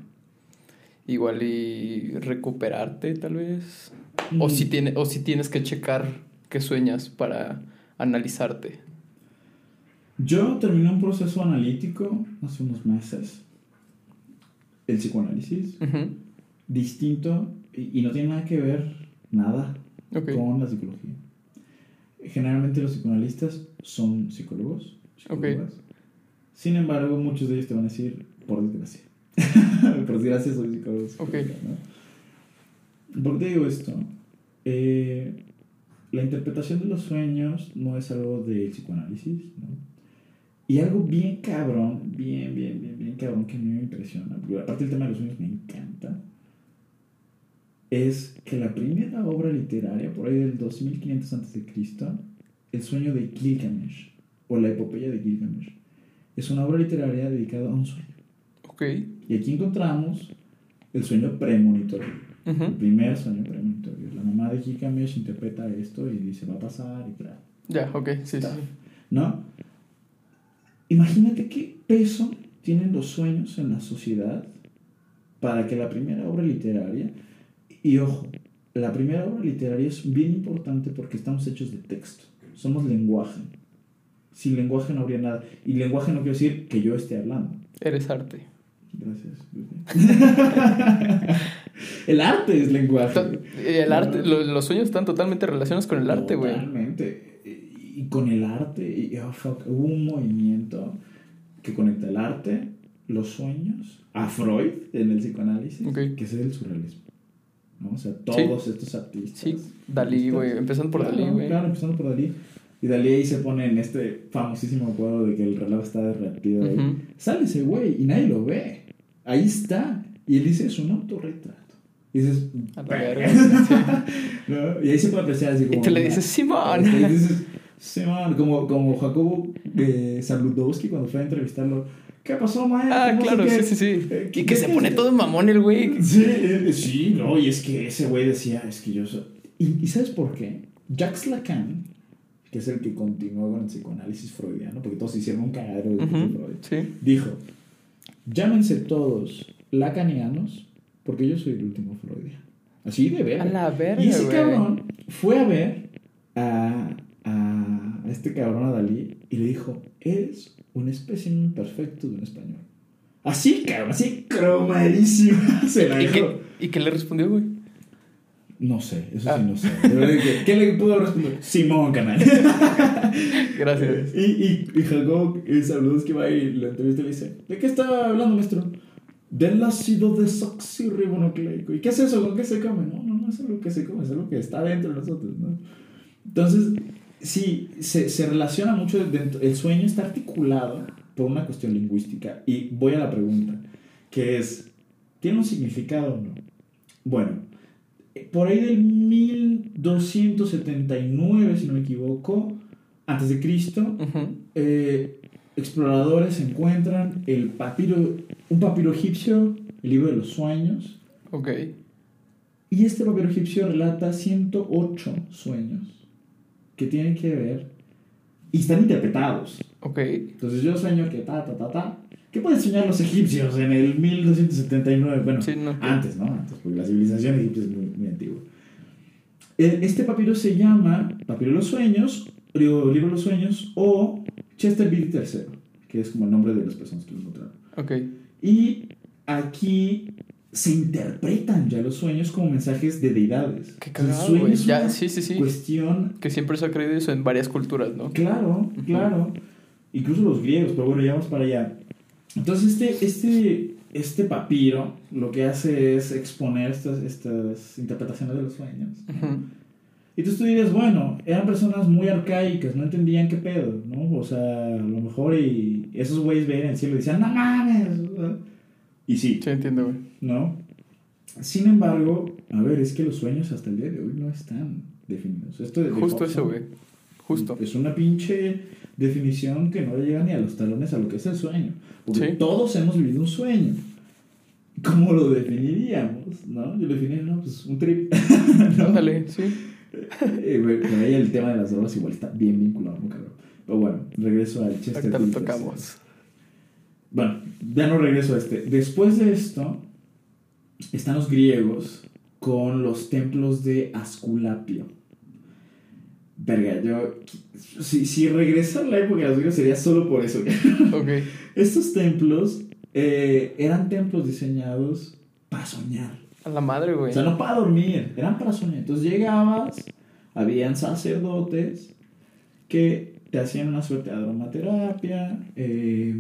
igual y recuperarte, tal vez? O, Mm. si tiene, o si tienes que checar qué sueñas para analizarte. Yo terminé un proceso analítico hace unos meses. El psicoanálisis, distinto y, y no tiene nada que ver, nada, con la psicología. Generalmente los psicoanalistas son psicólogos, psicólogas. Sin embargo, muchos de ellos te van a decir, por desgracia. por desgracia soy psicólogo. psicóloga, Ok. ¿no? ¿Por qué digo esto? Eh, la interpretación de los sueños no es algo del psicoanálisis, ¿no? Y algo bien cabrón, bien, bien, bien, bien cabrón que a mí me impresiona, porque aparte el tema de los sueños me encanta, es que la primera obra literaria, por ahí del 2500 a.C., El sueño de Gilgamesh, o la epopeya de Gilgamesh, es una obra literaria dedicada a un sueño. ok. Y aquí encontramos el sueño premonitorio. El ujú, primer sueño premonitorio. La mamá de Gilgamesh interpreta esto y dice, va a pasar y claro. Ya, ok, sí, sí. ¿No? Imagínate qué peso tienen los sueños en la sociedad para que la primera obra literaria, y ojo, la primera obra literaria es bien importante porque estamos hechos de texto, somos lenguaje. Sin lenguaje no habría nada. Y lenguaje no quiere decir que yo esté hablando. Eres arte. Gracias. el arte es lenguaje. El arte, lo- los sueños están totalmente relacionados con el arte, güey. Totalmente. Y con el arte, y, oh, fuck, hubo un movimiento que conecta el arte, los sueños, a Freud en el psicoanálisis, Ok. que es el surrealismo. ¿No? O sea, todos estos artistas. Sí, Dalí, güey, empezando por Claro, Dalí, güey. Claro, empezando por Dalí. Y Dalí ahí se pone en este famosísimo cuadro de que el reloj está derretido. ahí. Ujú. Sale ese güey y nadie lo ve. Ahí está. Y él dice, es un autorretrato. Y dices, A verga, sí. ¿No? Y ahí se puede apreciar así Y como... tú le dices, Simón. Y dices, Simón, como, como Jacobo eh, Saludowski cuando fue a entrevistarlo. ¿Qué pasó, maestro? Ah, claro, qué". sí, sí, sí. Eh, Y ¿qué que se pone todo mamón el güey. Sí, eh, sí, no, y es que ese güey decía, es que yo soy... ¿Y, y sabes por qué? Jacques Lacan, que es el que continuó con el psicoanálisis freudiano, porque todos hicieron un cagadero de Freud, Sí. dijo, llámense todos lacanianos, porque yo soy el último freudiano. Así de ver. A la verga, Y ese güey. cabrón fue a ver a este cabrón, a Dalí, y le dijo, eres un espécimen perfecto de un español. Así, cabrón, así cromadísimo. Se la ¿Y dejó. qué, ¿Y qué le respondió, güey? No sé, eso Ah. sí no sé. Que- ¿Qué le pudo responder? Simón, canal. Gracias. y, y, y Jacob, y saludos que va y la entrevista le dice, ¿de qué estaba hablando, maestro? Del ácido desoxirribonucleico. ¿Y qué es eso? ¿Con qué se come? No, no, no es algo que se come, es algo que está dentro de nosotros, ¿no? Entonces, sí, se, se relaciona mucho dentro, el sueño está articulado por una cuestión lingüística. Y voy a la pregunta, que es, ¿tiene un significado o no? Bueno, por ahí del 1279, si no me equivoco, antes de Cristo, eh, exploradores encuentran el papiro, un papiro egipcio, el libro de los sueños, Ok. y este papiro egipcio relata 108 sueños que tienen que ver y están interpretados. Ok. Entonces yo sueño que ta, ta, ta, ta. ¿Qué pueden soñar los egipcios en el 1279? Bueno, Sí, no. antes, ¿no? Antes, porque la civilización egipcia es muy, muy antigua. Eh, Este papiro se llama Papiro de los Sueños, o Libro de los Sueños, o Chester Billy III, que es como el nombre de las personas que lo encontraron. Ok. Y aquí se interpretan ya los sueños como mensajes de deidades. Qué El cagado, sueño güey. es Ya, una sí, sí, sí. cuestión Que siempre se ha creído eso en varias culturas, ¿no? Claro, claro. Incluso los griegos, pero bueno, ya vamos para allá. Entonces, este, este, este papiro lo que hace es exponer estas, estas interpretaciones de los sueños. Y entonces tú dirías, bueno, eran personas muy arcaicas, no entendían qué pedo, ¿no? O sea, a lo mejor y esos güeyes veían el cielo y decían, no mames. Y sí, Sí, entiendo, güey. ¿no? Sin embargo, a ver, es que los sueños hasta el día de hoy no están definidos. Esto de- Justo Hobson- eso, güey. Justo. es una pinche definición que no le llega ni a los talones a lo que es el sueño. Porque Sí. todos hemos vivido un sueño. ¿Cómo lo definiríamos? ¿No? Yo lo definiría, no, pues un trip. ¿no? Ándale, sí. Eh, pero ahí el tema de las drogas igual está bien vinculado, ¿no, cabrón? Pero bueno, regreso al Chester Ahorita lo tocamos. Bueno, ya no regreso a este. Después de esto, están los griegos con los templos de Asculapio. Verga, yo. Si, si regresara a la época de los griegos sería solo por eso. Ok. Estos templos eh, eran templos diseñados para soñar. A la madre, güey. O sea, no para dormir, eran para soñar. Entonces llegabas, habían sacerdotes que te hacían una suerte de aromaterapia, eh,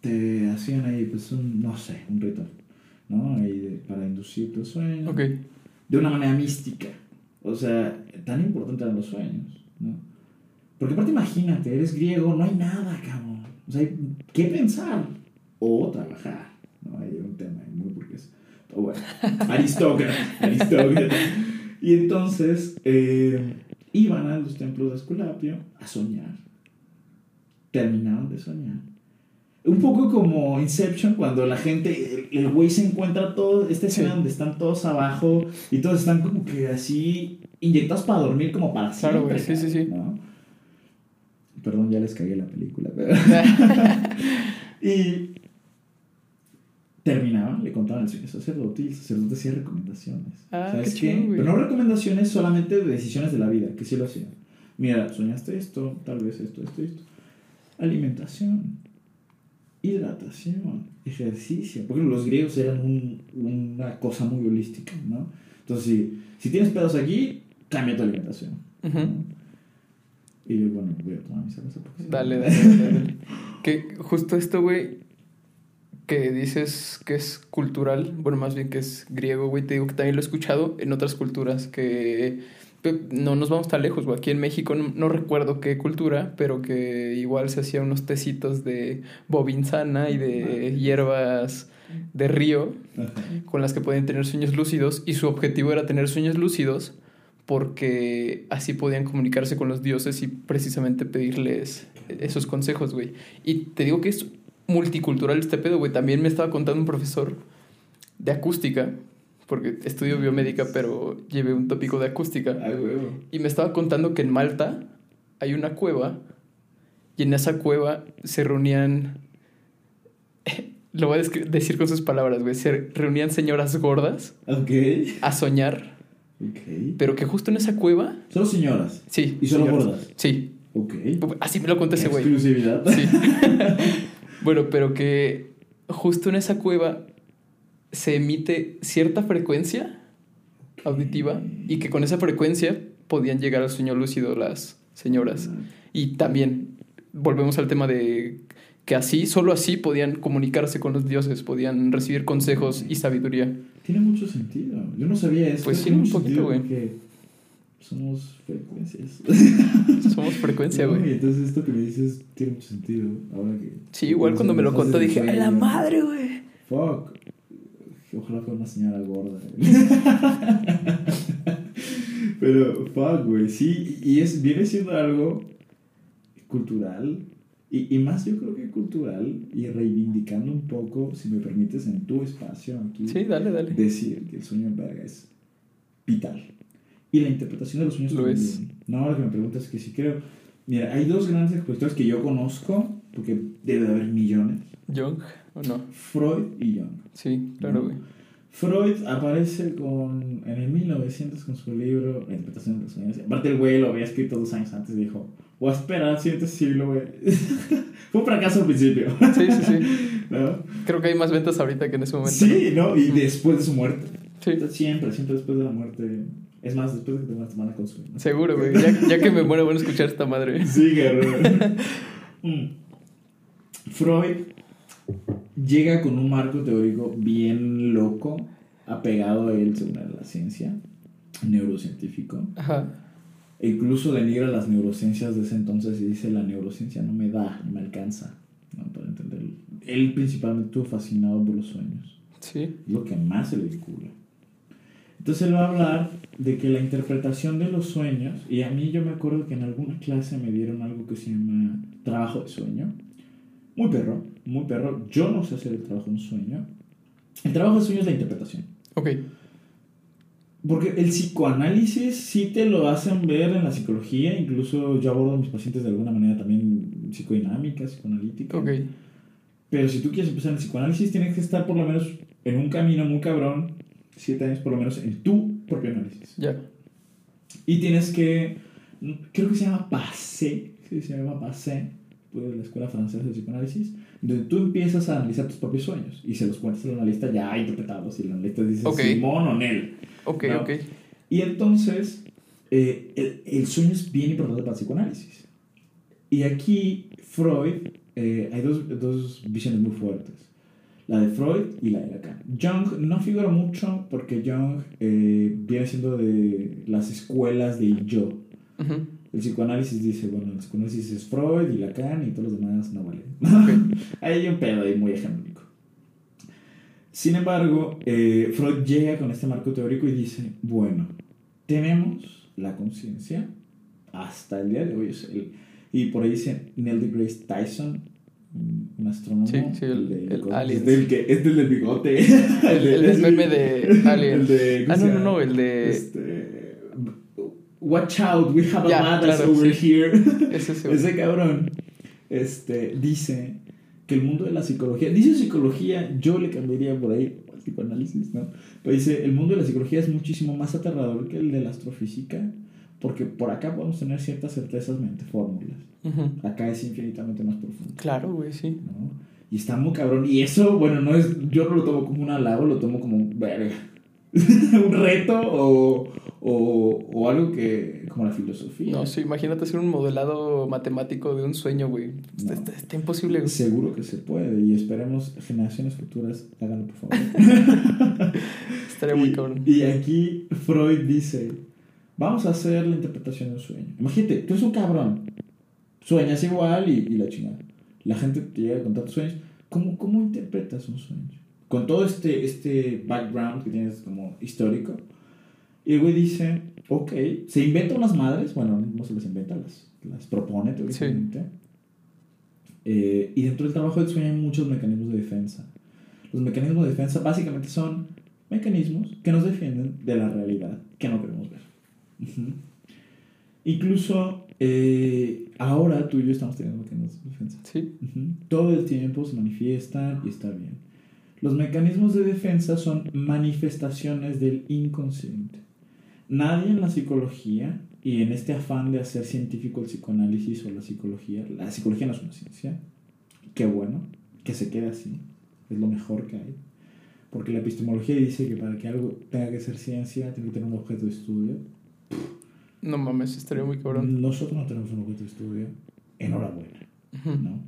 te hacían ahí, pues, un, no sé, un ritual, ¿no? Ahí de- para inducir tu sueño. Ok. De una manera mística. O sea, tan importante eran los sueños, ¿no? Porque aparte imagínate, eres griego, no hay nada, cabrón. O sea, ¿qué pensar? O trabajar, ¿no? Hay un tema ahí muy burgués. Pero bueno, aristócrata, aristócrata. Y entonces eh, iban a los templos de Esculapio a soñar. Terminaron de soñar. Un poco como Inception, cuando la gente, el- güey se encuentra todo, esta escena Sí. donde están todos abajo y todos están como que así inyectados para dormir como para Claro, güey, sí, sí, sí. ¿no? Perdón, ya les cagué la película. pero- y terminaban, le contaban el sueño al sacerdote y el sacerdote hacía recomendaciones. Ah, ¿Sabes qué qué? chido. Pero no recomendaciones solamente de decisiones de la vida, que sí lo hacían. Mira, soñaste esto, tal vez esto, esto, esto. Alimentación, hidratación, ejercicio. Porque los griegos eran un- una cosa muy holística, ¿no? Entonces, si, si tienes pedos aquí, cambia tu alimentación. Y bueno, voy a tomar mi cerveza porque sí. Dale, dale, dale, dale. Que justo esto, güey, que dices que es cultural, bueno, más bien que es griego, güey, te digo que también lo he escuchado en otras culturas, que no nos vamos tan lejos, güey. Aquí en México no, no recuerdo qué cultura, pero que igual se hacían unos tecitos de bobinsana y de hierbas de río con las que podían tener sueños lúcidos y su objetivo era tener sueños lúcidos porque así podían comunicarse con los dioses y precisamente pedirles esos consejos, güey. Y te digo que es multicultural este pedo, güey. También me estaba contando un profesor de acústica, porque estudio biomédica, pero llevé un tópico de acústica. Huevo. Y me estaba contando que en Malta hay una cueva y en esa cueva se reunían... Lo voy a decir con sus palabras, güey. Se reunían señoras gordas Ok. a soñar, Ok. pero que justo en esa cueva... Solo señoras. Sí. ¿Y solo señoras. gordas? Sí. Ok. Así me lo conté ese güey. Exclusividad. Sí. bueno, pero que justo en esa cueva se emite cierta frecuencia auditiva y que con esa frecuencia podían llegar al sueño lúcido las señoras. Y también volvemos al tema de que así, solo así podían comunicarse con los dioses, podían recibir consejos y sabiduría. Tiene mucho sentido. Yo no sabía eso. Pues Tiene sí, un poquito, güey. Somos frecuencias. Somos frecuencia, güey. entonces esto que me dices tiene mucho sentido. Ahora que. Sí, igual cuando me lo contó dije, ¡a la sueño". madre, güey! Fuck. Ojalá fuera una señora gorda. Pero, fuck, güey. Sí, y es, viene siendo algo cultural. Y, y más yo creo que cultural. Y reivindicando un poco, si me permites, en tu espacio aquí. Sí, dale, dale. Decir que el sueño en verga es vital. Y la interpretación de los sueños Lo también. es. No, ahora que me preguntas que si creo. Mira, hay dos grandes expositores que yo conozco, porque debe de haber millones: Jung, ¿o no? Freud y Jung. Sí, claro, No. güey. Freud aparece con, en el 1900 con su libro La interpretación de los sueños. Aparte, el güey lo había escrito dos años antes y dijo: Voy a esperar siguiente siglo, güey. Fue un fracaso al principio. Sí, sí, sí. ¿no? Creo que hay más ventas ahorita que en ese momento. Sí, ¿no? Y después de su muerte. Sí. Siempre, siempre después de la muerte. Es más, después de que te mueras, te van a consumir. ¿no? Seguro, güey. Ya, ya que me muero, bueno escuchar esta madre. Sí, guerrero. Mm. Freud llega con un marco teórico bien loco, apegado a él según la ciencia, neurocientífico. Ajá. E incluso denigra las neurociencias de ese entonces y dice la neurociencia no me da, no me alcanza ¿no? para entenderlo. Él principalmente estuvo fascinado por los sueños. Sí. Lo que más se le vincula. Entonces él va a hablar de que la interpretación de los sueños, y a mí yo me acuerdo que en alguna clase me dieron algo que se llama trabajo de sueño. Muy perro, muy perro. Yo no sé hacer el trabajo de un sueño. El trabajo de sueño es la interpretación. Ok. Porque el psicoanálisis sí te lo hacen ver en la psicología, incluso yo abordo a mis pacientes de alguna manera también psicodinámica, psicoanalítica. Ok. Pero si tú quieres empezar en el psicoanálisis, tienes que estar por lo menos en un camino muy cabrón, siete años por lo menos, en tu propio análisis. Ya. Y tienes que, creo que se llama PASE, sí, se llama PASE, pues, la Escuela Francesa de Psicoanálisis, donde tú empiezas a analizar tus propios sueños y se los cuentas al analista ya interpretados y el analista dice Ok. Simón o Nel. Ok, No. ok. Y entonces, eh, el, el sueño es bien importante para el psicoanálisis. Y aquí, Freud, eh, hay dos, dos visiones muy fuertes. La de Freud y la de Lacan. Jung no figura mucho porque Jung eh, viene siendo de las escuelas de yo. El psicoanálisis dice, bueno, el psicoanálisis es Freud y Lacan y todos los demás no valen. Ok. Hay un pedo ahí muy hegemónico. Sin embargo, eh, Freud llega con este marco teórico y dice, bueno, tenemos la conciencia hasta el día de hoy. es el- y por ahí dice Neil deGrasse Tyson, un- astrónomo. Sí, sí, el- el es Aliens. del que, es del del bigote. El del meme de Aliens. El de, Ah, ¿cómo no, no, no, el de. Este, watch out, we have a Ya, badass claro, over sí. here. Es ese, güey. Ese cabrón este, dice que el mundo de la psicología, dice psicología, yo le cambiaría por ahí al psicoanálisis, ¿no? Pero dice, el mundo de la psicología es muchísimo más aterrador que el de la astrofísica, porque por acá podemos tener ciertas certezas mediante fórmulas. Ujú. Acá es infinitamente más profundo. Claro, güey, sí. ¿no? Y está muy cabrón. Y eso, bueno, no es, yo no lo tomo como un halago, lo tomo como un verga. un reto o, o, o algo que, como la filosofía. No, sí, imagínate hacer un modelado matemático de un sueño, güey. No. está- está imposible, güey. Seguro que se puede y esperemos generaciones futuras háganlo, por favor. Estaría muy Y- cabrón. Y aquí Freud dice, vamos a hacer la interpretación de un sueño. Imagínate, tú eres un cabrón, sueñas igual y, y la chingada. La gente te llega a contar tus sueños. ¿Cómo, cómo interpretas un sueño? Con todo este, este background que tienes como histórico. Y el güey dice, ok, se inventa unas madres, bueno, no se las inventa, las, las propone teóricamente. Eh, y dentro del trabajo del sueño hay muchos mecanismos de defensa. Los mecanismos de defensa básicamente son mecanismos que nos defienden de la realidad que no queremos ver. Ujú. Incluso eh, ahora tú y yo estamos teniendo mecanismos de defensa. Sí, Ujú. Todo el tiempo se manifiestan y está bien. Los mecanismos de defensa son manifestaciones del inconsciente. Nadie en la psicología y en este afán de hacer científico el psicoanálisis o la psicología, la psicología no es una ciencia, qué bueno, que se quede así, es lo mejor que hay. Porque la epistemología dice que para que algo tenga que ser ciencia, tiene que tener un objeto de estudio. No mames, estaría muy cabrón. Nosotros no tenemos un objeto de estudio, enhorabuena. ¿no?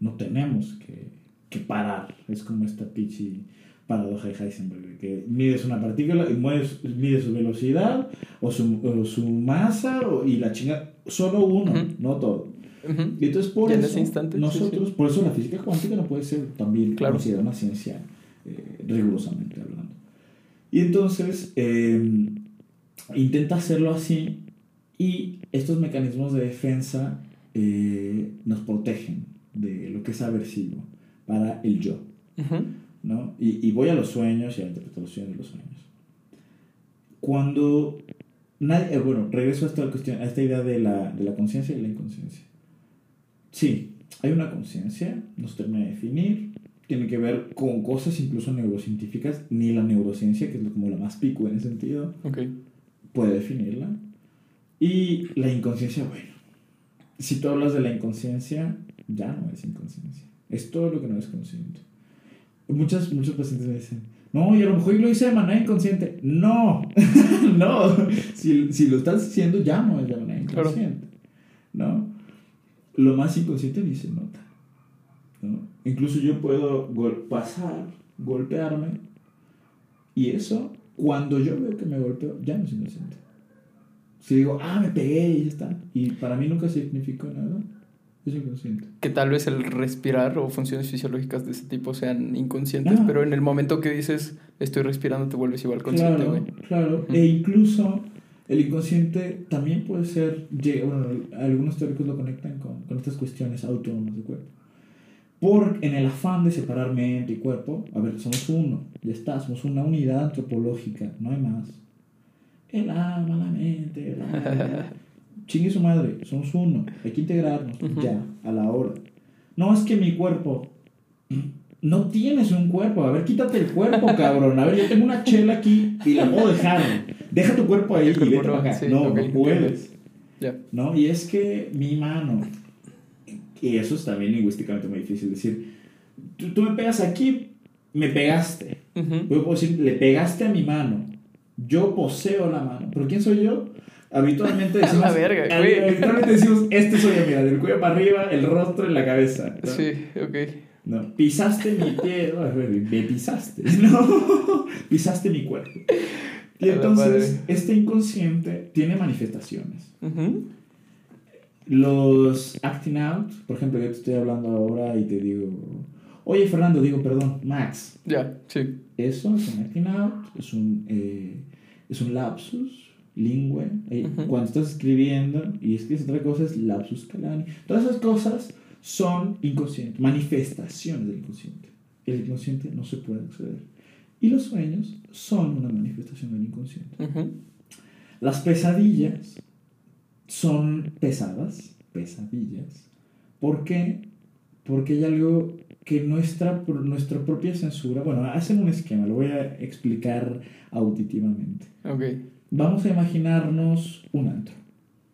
No tenemos que, que parar. Es como esta pichi paradoja de Heisenberg, que mides una partícula y mueves, mides su velocidad o su, o su masa o- y la chinga, solo uno, Ujú. no todo. Ujú. Y entonces por Y en eso ese instante, sí, nosotros, sí. por eso la física cuántica no puede ser también Claro. considerada una ciencia eh, rigurosamente hablando. Y entonces eh, intenta hacerlo así y estos mecanismos de defensa eh, nos protegen de lo que es aversivo para el yo. Ujú. ¿no? Y, y voy a los sueños y a la interpretación de los sueños. Cuando nadie, eh, bueno, regreso a esta, cuestión, a esta idea de la, de la conciencia y la inconsciencia. Sí, hay una conciencia, no se termina de definir, tiene que ver con cosas incluso neurocientíficas, ni la neurociencia, que es como la más pico en ese sentido, Ok. puede definirla. Y la inconsciencia, bueno, si tú hablas de la inconsciencia, ya no es inconsciencia. Es todo lo que no es consciente. Muchas, muchos pacientes me dicen, no, y a lo mejor yo lo hice de manera inconsciente. No, no. Si, si lo estás haciendo, ya no es de manera Claro. inconsciente. ¿No? Lo más inconsciente ni se nota. ¿no? Incluso yo puedo gol- pasar, golpearme, y eso, cuando yo veo que me golpeo, ya no es inconsciente. Si digo, ah, me pegué y ya está. Y para mí nunca significó nada. Es inconsciente. Que tal vez el respirar o funciones fisiológicas de ese tipo sean inconscientes, Ah. pero en el momento que dices estoy respirando te vuelves igual consciente, Claro, güey. claro. E incluso el inconsciente también puede ser, bueno, algunos teóricos lo conectan con, con estas cuestiones autónomas del cuerpo. Por, en el afán de separar mente y cuerpo, a ver, somos uno, ya está, somos una unidad antropológica, no hay más. El alma, la mente, el alma. Chingue su madre, somos uno, hay que integrarnos, Ujú. ya, a la hora. No es que mi cuerpo, no tienes un cuerpo, a ver, quítate el cuerpo, cabrón, a ver, yo tengo una chela aquí y la puedo dejar, deja tu cuerpo ahí El y cuerpo vete no, para acá. sí, no, ok, no puedes. Ya. ¿no? Y es que mi mano, y eso es también lingüísticamente muy difícil decir, tú, tú me pegas aquí, me pegaste. Ujú. Yo puedo decir, le pegaste a mi mano, yo poseo la mano, pero ¿quién soy yo? Habitualmente decimos, la verga, habitualmente decimos, este soy yo, mira, del cuello para arriba, el rostro y la cabeza. ¿no? Sí, ok. No, pisaste mi pie, no, me pisaste, ¿no? pisaste mi cuerpo. Y entonces, este inconsciente tiene manifestaciones. Los acting out, por ejemplo, yo te estoy hablando ahora y te digo, oye Fernando, digo, perdón, Max, Ya, sí. eso es un acting out, es un, eh, es un lapsus lingüe. eh, Ujú. Cuando estás escribiendo y escribes otra cosa es lapsus calani. Todas esas cosas son inconscientes, manifestaciones del inconsciente. El inconsciente no se puede acceder. Y los sueños son una manifestación del inconsciente. Ujú. Las pesadillas son pesadas, pesadillas. ¿Por qué? Porque hay algo que nuestra, nuestra propia censura, bueno, hacen un esquema, lo voy a explicar auditivamente. Ok, Vamos a imaginarnos un antro,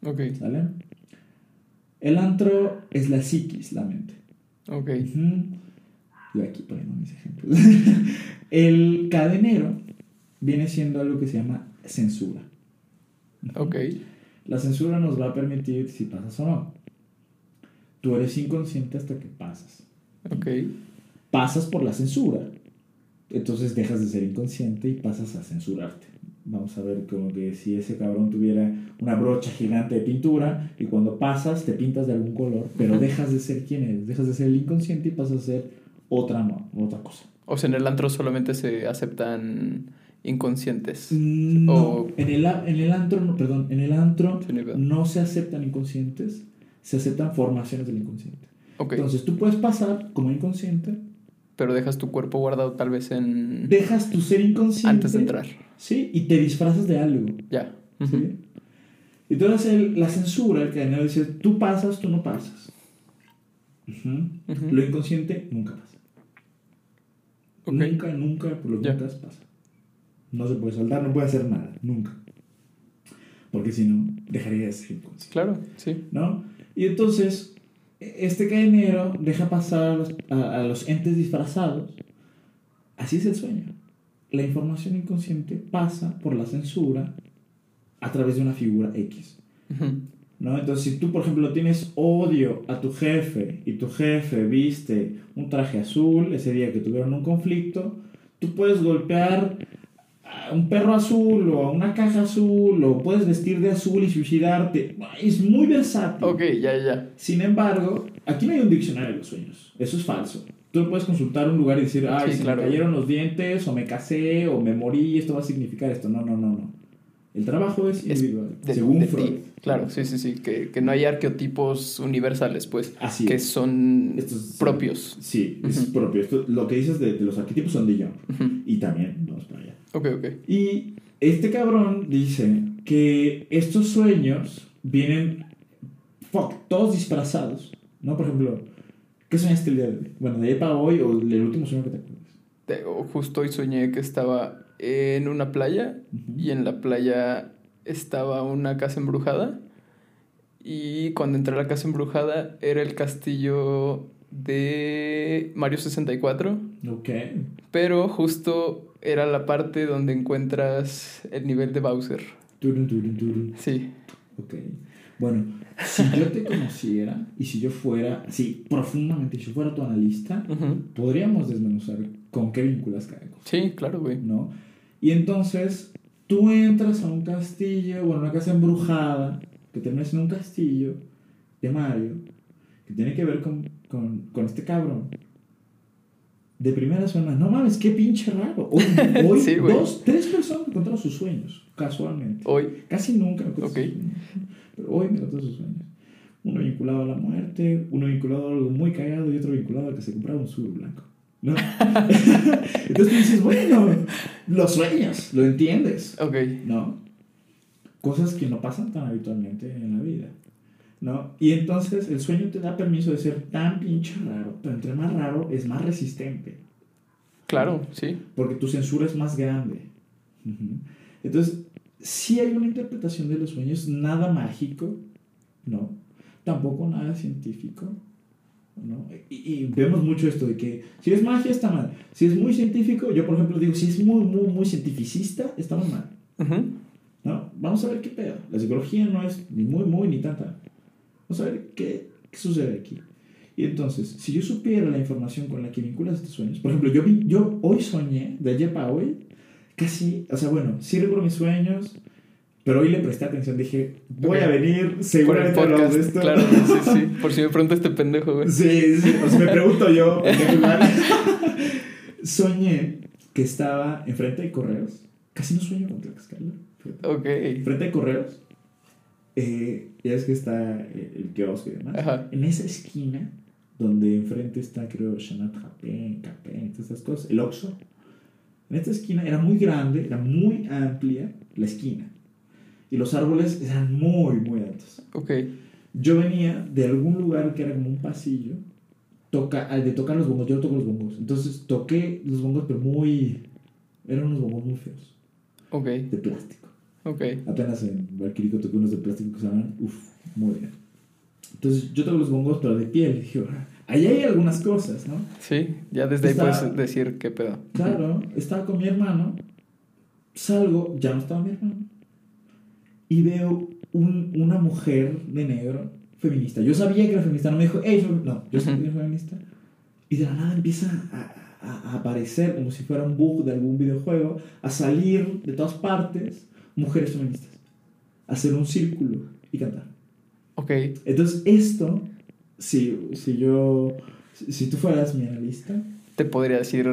ok, ¿sale? El antro es la psiquis, la mente. ok. Ujú. Yo aquí poniendo mis ejemplos. El cadenero viene siendo algo que se llama censura. Ok, La censura nos va a permitir si pasas o no. Tú eres inconsciente hasta que pasas. ok. Pasas por la censura. Entonces dejas de ser inconsciente y pasas a censurarte. Vamos a ver como que si ese cabrón tuviera una brocha gigante de pintura y cuando pasas te pintas de algún color, pero dejas de ser quien eres, dejas de ser el inconsciente y pasas a ser otra, no, otra cosa. O sea, en el antro solamente se aceptan inconscientes. No, O- en, el, en el antro, no, perdón, en el antro no se aceptan inconscientes, se aceptan formaciones del inconsciente. Ok, Entonces tú puedes pasar como inconsciente, pero dejas tu cuerpo guardado tal vez en... dejas tu ser inconsciente antes de entrar. Sí, y te disfrazas de algo. Ya. ¿sí? Ujú. Entonces el- la censura, el cadenero dice, tú pasas, tú no pasas. Ujú. Ujú. Lo inconsciente nunca pasa. Ok. Nunca, nunca, por lo que pasa. No se puede soltar, no puede hacer nada, nunca. Porque si no, dejaría de ser inconsciente. Claro, sí. ¿no? Y entonces, este cadenero deja pasar a los, a- a los entes disfrazados. Así es el sueño. La información inconsciente pasa por la censura a través de una figura X. Ujú. ¿no? Entonces, si tú, por ejemplo, tienes odio a tu jefe y tu jefe viste un traje azul ese día que tuvieron un conflicto, tú puedes golpear a un perro azul o a una caja azul o puedes vestir de azul y suicidarte. Es muy versátil. Ok, ya, ya. Sin embargo, aquí no hay un diccionario de los sueños. Eso es falso. Tú puedes consultar un lugar y decir, ay, Sí, se claro. me cayeron los dientes, o me casé, o me morí, esto va a significar esto. No, no, no, no. El trabajo es Es individual, de- según de Freud. ti. Claro, sí, sí, sí. Que, que no hay arqueotipos universales, pues. Así que es. son Esto es- propios. Sí, es Ujú. propio. Esto, lo que dices de, de los arquetipos son de Jung. Ujú. Y también vamos para allá. Ok, ok. Y este cabrón dice que estos sueños vienen, fuck, todos disfrazados. ¿No? Por ejemplo, ¿qué soñaste el día de hoy? Bueno, de ayer para hoy o el último sueño que te acuerdas. Te- o Justo hoy soñé que estaba en una playa y en la playa estaba una casa embrujada. Y cuando entré a la casa embrujada era el castillo de Mario 64. Ok. Pero justo era la parte donde encuentras el nivel de Bowser. Turun, turun, turun. Sí. Ok. Bueno, si yo te conociera y si yo fuera, sí, profundamente, si yo fuera tu analista, podríamos desmenuzar con qué vinculas cada cosa. Sí, claro, güey. ¿no? Y entonces tú entras a un castillo, bueno, una casa embrujada, que termina siendo un castillo de Mario, que tiene que ver con, con, con este cabrón. De primera suena, no mames, qué pinche raro. Hoy, hoy Sí, dos, tres personas me contaron sus sueños, casualmente. Hoy. Casi nunca me cuentan Ok. sus sueños. Pero hoy me contó sus sueños. Uno vinculado a la muerte, uno vinculado a algo muy cagado y otro vinculado a que se compraba un sur blanco. ¿No? Entonces tú dices, bueno, lo sueñas, lo entiendes. Ok. ¿No? Cosas que no pasan tan habitualmente en la vida. ¿No? Y entonces el sueño te da permiso de ser tan pinche raro, pero entre más raro es más resistente. Claro, sí. Porque tu censura es más grande. Entonces, sí hay una interpretación de los sueños, nada mágico, ¿no? Tampoco nada científico, ¿no? Y, y vemos mucho esto de que si es magia está mal. Si es muy científico, yo por ejemplo digo, si es muy, muy, muy cientificista, estamos mal, Ujú. ¿no? Vamos a ver qué pedo. La psicología no es ni muy, muy, ni tanta. Vamos a ver qué, qué sucede aquí. Y entonces, si yo supiera la información con la que vinculas estos sueños, por ejemplo, yo, vi, yo hoy soñé, de ayer para hoy, casi, o sea, bueno, sí recuerdo mis sueños, pero hoy le presté atención, dije, voy a Ok. venir, seguramente hablamos de esto. Claro, sí, sí. Por si me pregunta este pendejo, güey. Sí, sí, o sea, me pregunto yo, soñé que estaba enfrente de correos, casi no sueño con Tlaxcala. Ok. frente de correos, eh, ya es que está eh, el kiosco y demás. Ajá. En esa esquina, donde enfrente está, creo, Shanat Japén, Capén, todas esas cosas, el Oxxo. En esta esquina era muy grande, era muy amplia la esquina. Y los árboles eran muy, muy altos. Ok. Yo venía de algún lugar que era como un pasillo, toca, de tocar los bongos, yo toco los bongos. Entonces toqué los bongos, pero muy... Eran unos bongos muy feos, Ok. de plástico. Ok. Apenas en Valquirico toqué unos de plástico que se llaman, uff, muy bien. Entonces yo toco los bongos, pero de piel. Dije, "Ah, ahí hay algunas cosas, ¿no? Sí, ya desde ahí Está- puedes decir qué pedo. Claro, estaba con mi hermano, salgo, ya no estaba mi hermano, y veo un- una mujer de negro feminista. Yo sabía que era feminista, no me dijo, hey, fem-". no, yo sabía que era feminista. Y de la nada empieza a, a- a aparecer como si fuera un bug de algún videojuego, a salir de todas partes mujeres feministas, hacer un círculo y cantar. Ok. Entonces, esto, si, si yo, si, tú fueras mi analista, Te podría decir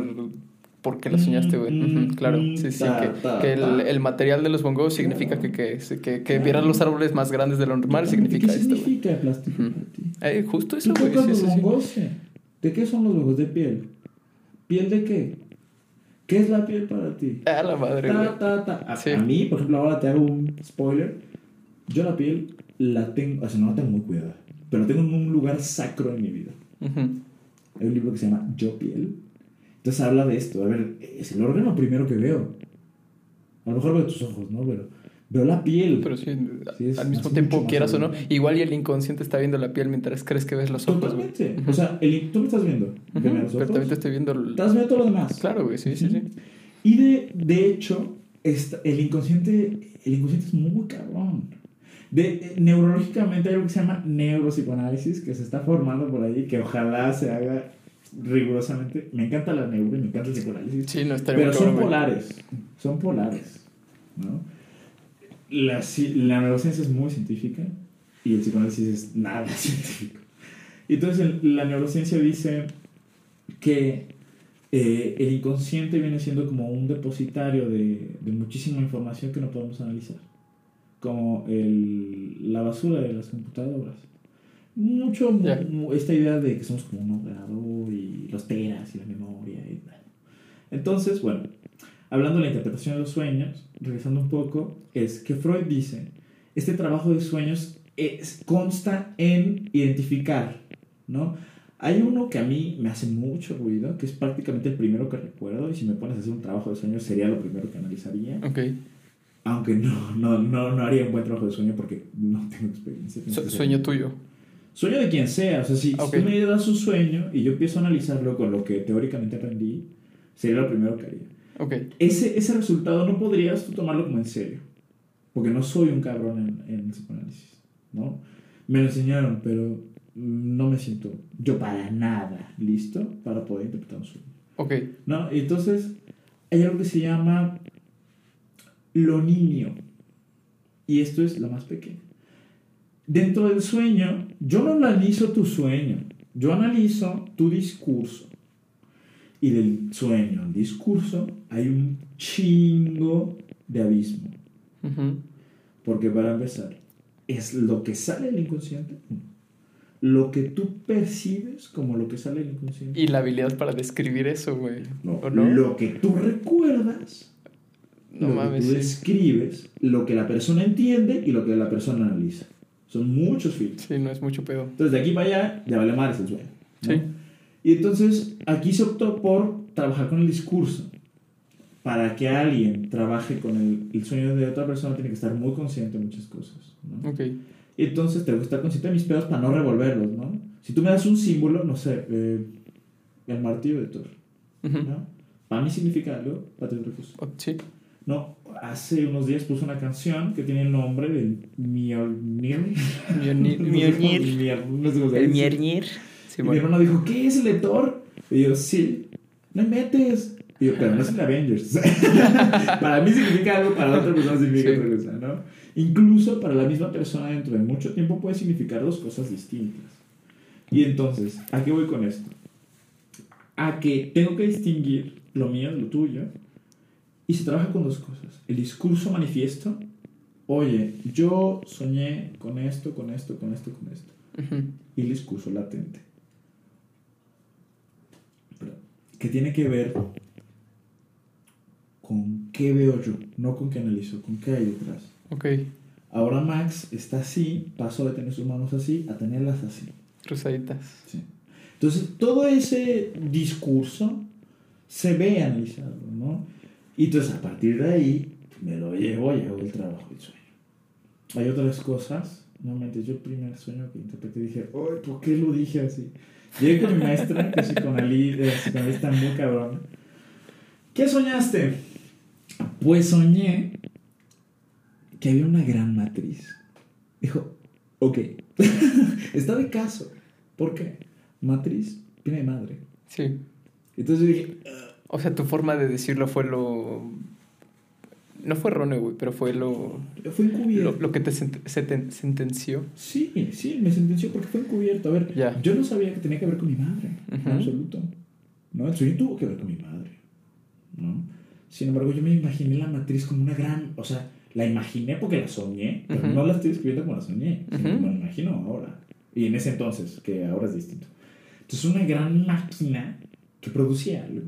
por qué lo soñaste, güey. Mm, claro. mm, Sí, sí. ta, Que, ta, que el, ta. el material de los bongos significa que, que, que, que vieras los árboles más grandes de lo normal significa ¿Qué esto, significa el plástico para ti? Eh, justo eso, güey. Sí, sí, sí. ¿De qué son los bongos? De piel. ¿Piel de qué? ¿Qué es la piel para ti? A la madre. Ta, ta, ta. A, Sí. a mí, por ejemplo, ahora te hago un spoiler. Yo la piel la tengo, o sea, no la tengo muy cuidada, pero la tengo en un lugar sacro en mi vida. Ujú. Hay un libro que se llama Yo Piel. Entonces habla de esto. A ver, es el órgano primero que veo. A lo mejor veo tus ojos, ¿no? Pero veo la piel. Pero sí, Sí, es- al mismo tiempo, quieras o no, igual y el inconsciente está viendo la piel mientras crees que ves los ojos. Totalmente. O sea, el, tú me estás viendo. Veme a los Pero ojos. también te estoy viendo. el- Estás viendo todo lo demás. Claro, güey, sí, sí, sí. Y de, de hecho, esta- el, inconsciente, el inconsciente es muy cabrón. De, eh, neurológicamente hay algo que se llama neuropsicoanálisis que se está formando por ahí, que ojalá se haga rigurosamente. Me encanta la neuro y me encanta el psicoanálisis. Sí, no estaría Pero son polares. Son polares. ¿no? La, la neurociencia es muy científica y el psicoanálisis es nada científico. Y Entonces, la neurociencia dice que eh, el inconsciente viene siendo como un depositario de, de muchísima información que no podemos analizar. Como el, la basura de las computadoras. Mucho esta idea de que somos como un ordenador y los teras y la memoria. Y, entonces, bueno, hablando de la interpretación de los sueños, regresando un poco, es que Freud dice, este trabajo de sueños es- consta en identificar, ¿no? Hay uno que a mí me hace mucho ruido, que es prácticamente el primero que recuerdo, y si me pones a hacer un trabajo de sueños sería lo primero que analizaría, Ok. aunque no, no, no, no haría un buen trabajo de sueño porque no tengo experiencia. Su- sueño tuyo. Sueño de quien sea, o sea, si, si Ok. tú me das un sueño y yo empiezo a analizarlo con lo que teóricamente aprendí, sería lo primero que haría. Ok. Ese, ese resultado no podrías tú tomarlo como en serio, porque no soy un cabrón en, en psicoanálisis, ¿no? Me lo enseñaron, pero no me siento yo para nada listo para poder interpretar un sueño, Ok. ¿no? Y entonces hay algo que se llama lo niño, y esto es lo más pequeño. Dentro del sueño, yo no analizo tu sueño, yo analizo tu discurso. Y del sueño al discurso hay un chingo de abismo. Ujú. Porque para empezar, es lo que sale del inconsciente, lo que tú percibes como lo que sale del inconsciente. Y la habilidad para describir eso, güey. No, ¿O no? Lo que tú recuerdas, No lo mames, que tú sí. describes, lo que la persona entiende y lo que la persona analiza. Son muchos filtros. Sí, no es mucho pedo. Entonces, de aquí para allá, ya vale más el sueño. ¿no? Sí. Y entonces, aquí se optó por trabajar con el discurso. Para que alguien trabaje con el, el sueño de otra persona, tiene que estar muy consciente de muchas cosas. ¿no? Ok. Y entonces, tengo que estar consciente de mis pedos para no revolverlos, ¿no? Si tú me das un símbolo, no sé, eh, el martillo de Thor, Ujú. ¿no? Para mí significa algo, para ti otra cosa. O- Sí. No, hace unos días puse una canción que tiene el nombre del Mjolnir. Mjolnir- Mjolnir. El dice. Sí, y mi bueno. hermano dijo, ¿qué es el de Thor? Y yo, sí, no metes. Y yo, pero no es el Avengers. para mí significa algo, para otra persona significa Sí. otra cosa, ¿no? Incluso para la misma persona dentro de mucho tiempo puede significar dos cosas distintas. Y entonces, ¿a qué voy con esto? A que tengo que distinguir lo mío de lo tuyo y se trabaja con dos cosas. El discurso manifiesto, oye, yo soñé con esto, con esto, con esto, con esto Ujú. y el discurso latente. Perdón. Que tiene que ver con qué veo yo, no con qué analizo, con qué hay detrás. Ok. Ahora Max está así, pasó de tener sus manos así a tenerlas así. Cruzaditas. Sí. Entonces, todo ese discurso se ve analizado, ¿no? Y entonces, a partir de ahí, me lo llevo y hago el trabajo del sueño. Hay otras cosas. Normalmente, yo el primer sueño que interpreté dije, ¡ay, ¿por qué lo dije así? Llegué con mi maestra, que es psicoanalista, muy cabrón. ¿Qué soñaste? Pues soñé que había una gran matriz. Dijo, ok, está de caso. ¿Por qué? Matriz viene de madre. Sí. Entonces yo dije, O sea, tu forma de decirlo fue lo. No fue erróneo, güey, pero fue lo. fue encubierto. Lo, lo que te sent- se te sentenció. Sí, sí, me sentenció porque fue encubierto. A ver, Ya. yo no sabía que tenía que ver con mi madre, Ujú. en absoluto. No, el sueño tuvo que ver con mi madre. ¿no? Sin embargo, yo me imaginé la matriz como una gran. O sea, la imaginé porque la soñé, pero Ujú. no la estoy escribiendo como la soñé, sino Ujú. como la imagino ahora. Y en ese entonces, que ahora es distinto. Entonces, una gran máquina que producía algo.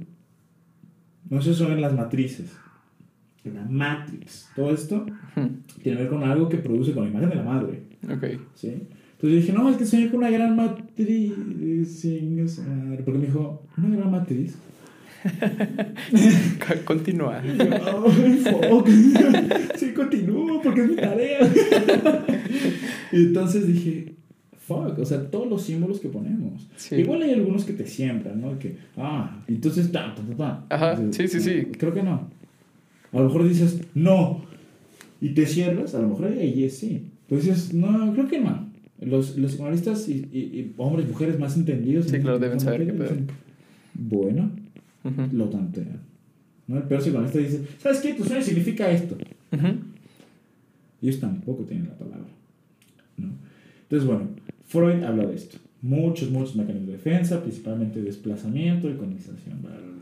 No sé, son las matrices. La Matrix. Todo esto tiene que ver con algo que produce con la imagen de la madre. Ok. ¿sí? Entonces dije, no, es que soñé con una gran matriz. Porque me dijo, ¿una gran matriz? Continúa. Yo, "Ay, fuck". sí, continúo porque es mi tarea. y entonces dije, fuck, o sea, todos los símbolos que ponemos. Sí. Igual hay algunos que te siembran, ¿no? Que, ah, entonces, ta, ta, ta, ta. Ajá, Entonces, sí, sí, sí. Creo que no. A lo mejor dices, no. Y te cierras, a lo mejor ahí es sí. Pues dices, no, creo que no. Los, los psicoanalistas y, y- y hombres, mujeres más entendidos. Sí, claro, en deben saber qué pedo. Bueno, Ujú. lo tantean. ¿no? El peor psicoanalista dice, ¿sabes qué? Tu sueño significa esto. Ujú. Ellos tampoco tienen la palabra. ¿no? Entonces, bueno, Freud habla de esto. Muchos, muchos mecanismos de defensa, principalmente desplazamiento y colonización. Bla, bla, bla.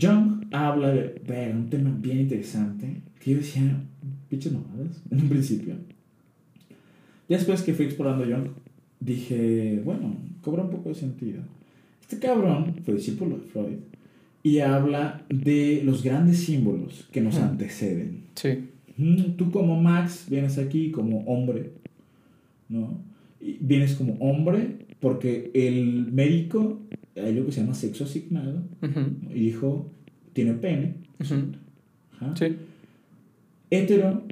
Jung habla de un tema bien interesante que yo decía, pinches mamadas, en un principio. Ya después que fui explorando Jung, dije, bueno, cobra un poco de sentido. Este cabrón fue discípulo de Freud y habla de los grandes símbolos que nos anteceden. Sí. Tú como Max vienes aquí como hombre, ¿no? Y vienes como hombre porque el médico, hay algo que se llama sexo asignado, y dijo, tiene pene. Ujú. Ajá. Sí. Hetero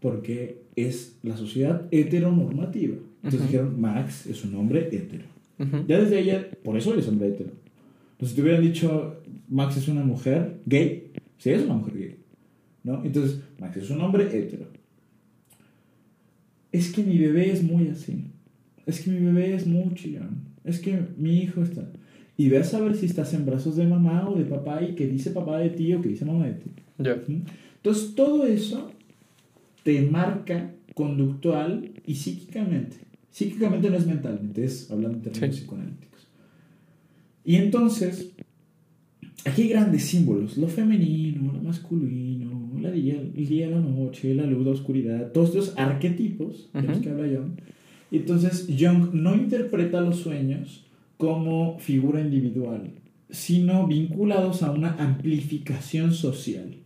porque es la sociedad heteronormativa. Entonces dijeron, Max es un hombre hetero. Ya desde ella, por eso eres hombre hetero. Entonces, si te hubieran dicho, Max es una mujer gay, sí es una mujer gay. ¿No? Entonces, Max es un hombre hetero. Es que mi bebé es muy así. Es que mi bebé es muy chillón. Es que mi hijo está. Y ve a saber si estás en brazos de mamá o de papá y que dice papá de ti o que dice mamá de ti. ¿Mm? Entonces, todo eso te marca conductual y psíquicamente. Psíquicamente no es mentalmente, es hablando en términos Sí. psicoanalíticos. Y entonces, aquí hay grandes símbolos: lo femenino, lo masculino, la día, el día, la noche, la luz, la oscuridad, todos estos arquetipos de los Ujú. que habla Jung. Entonces, Jung no interpreta los sueños como figura individual, sino vinculados a una amplificación social.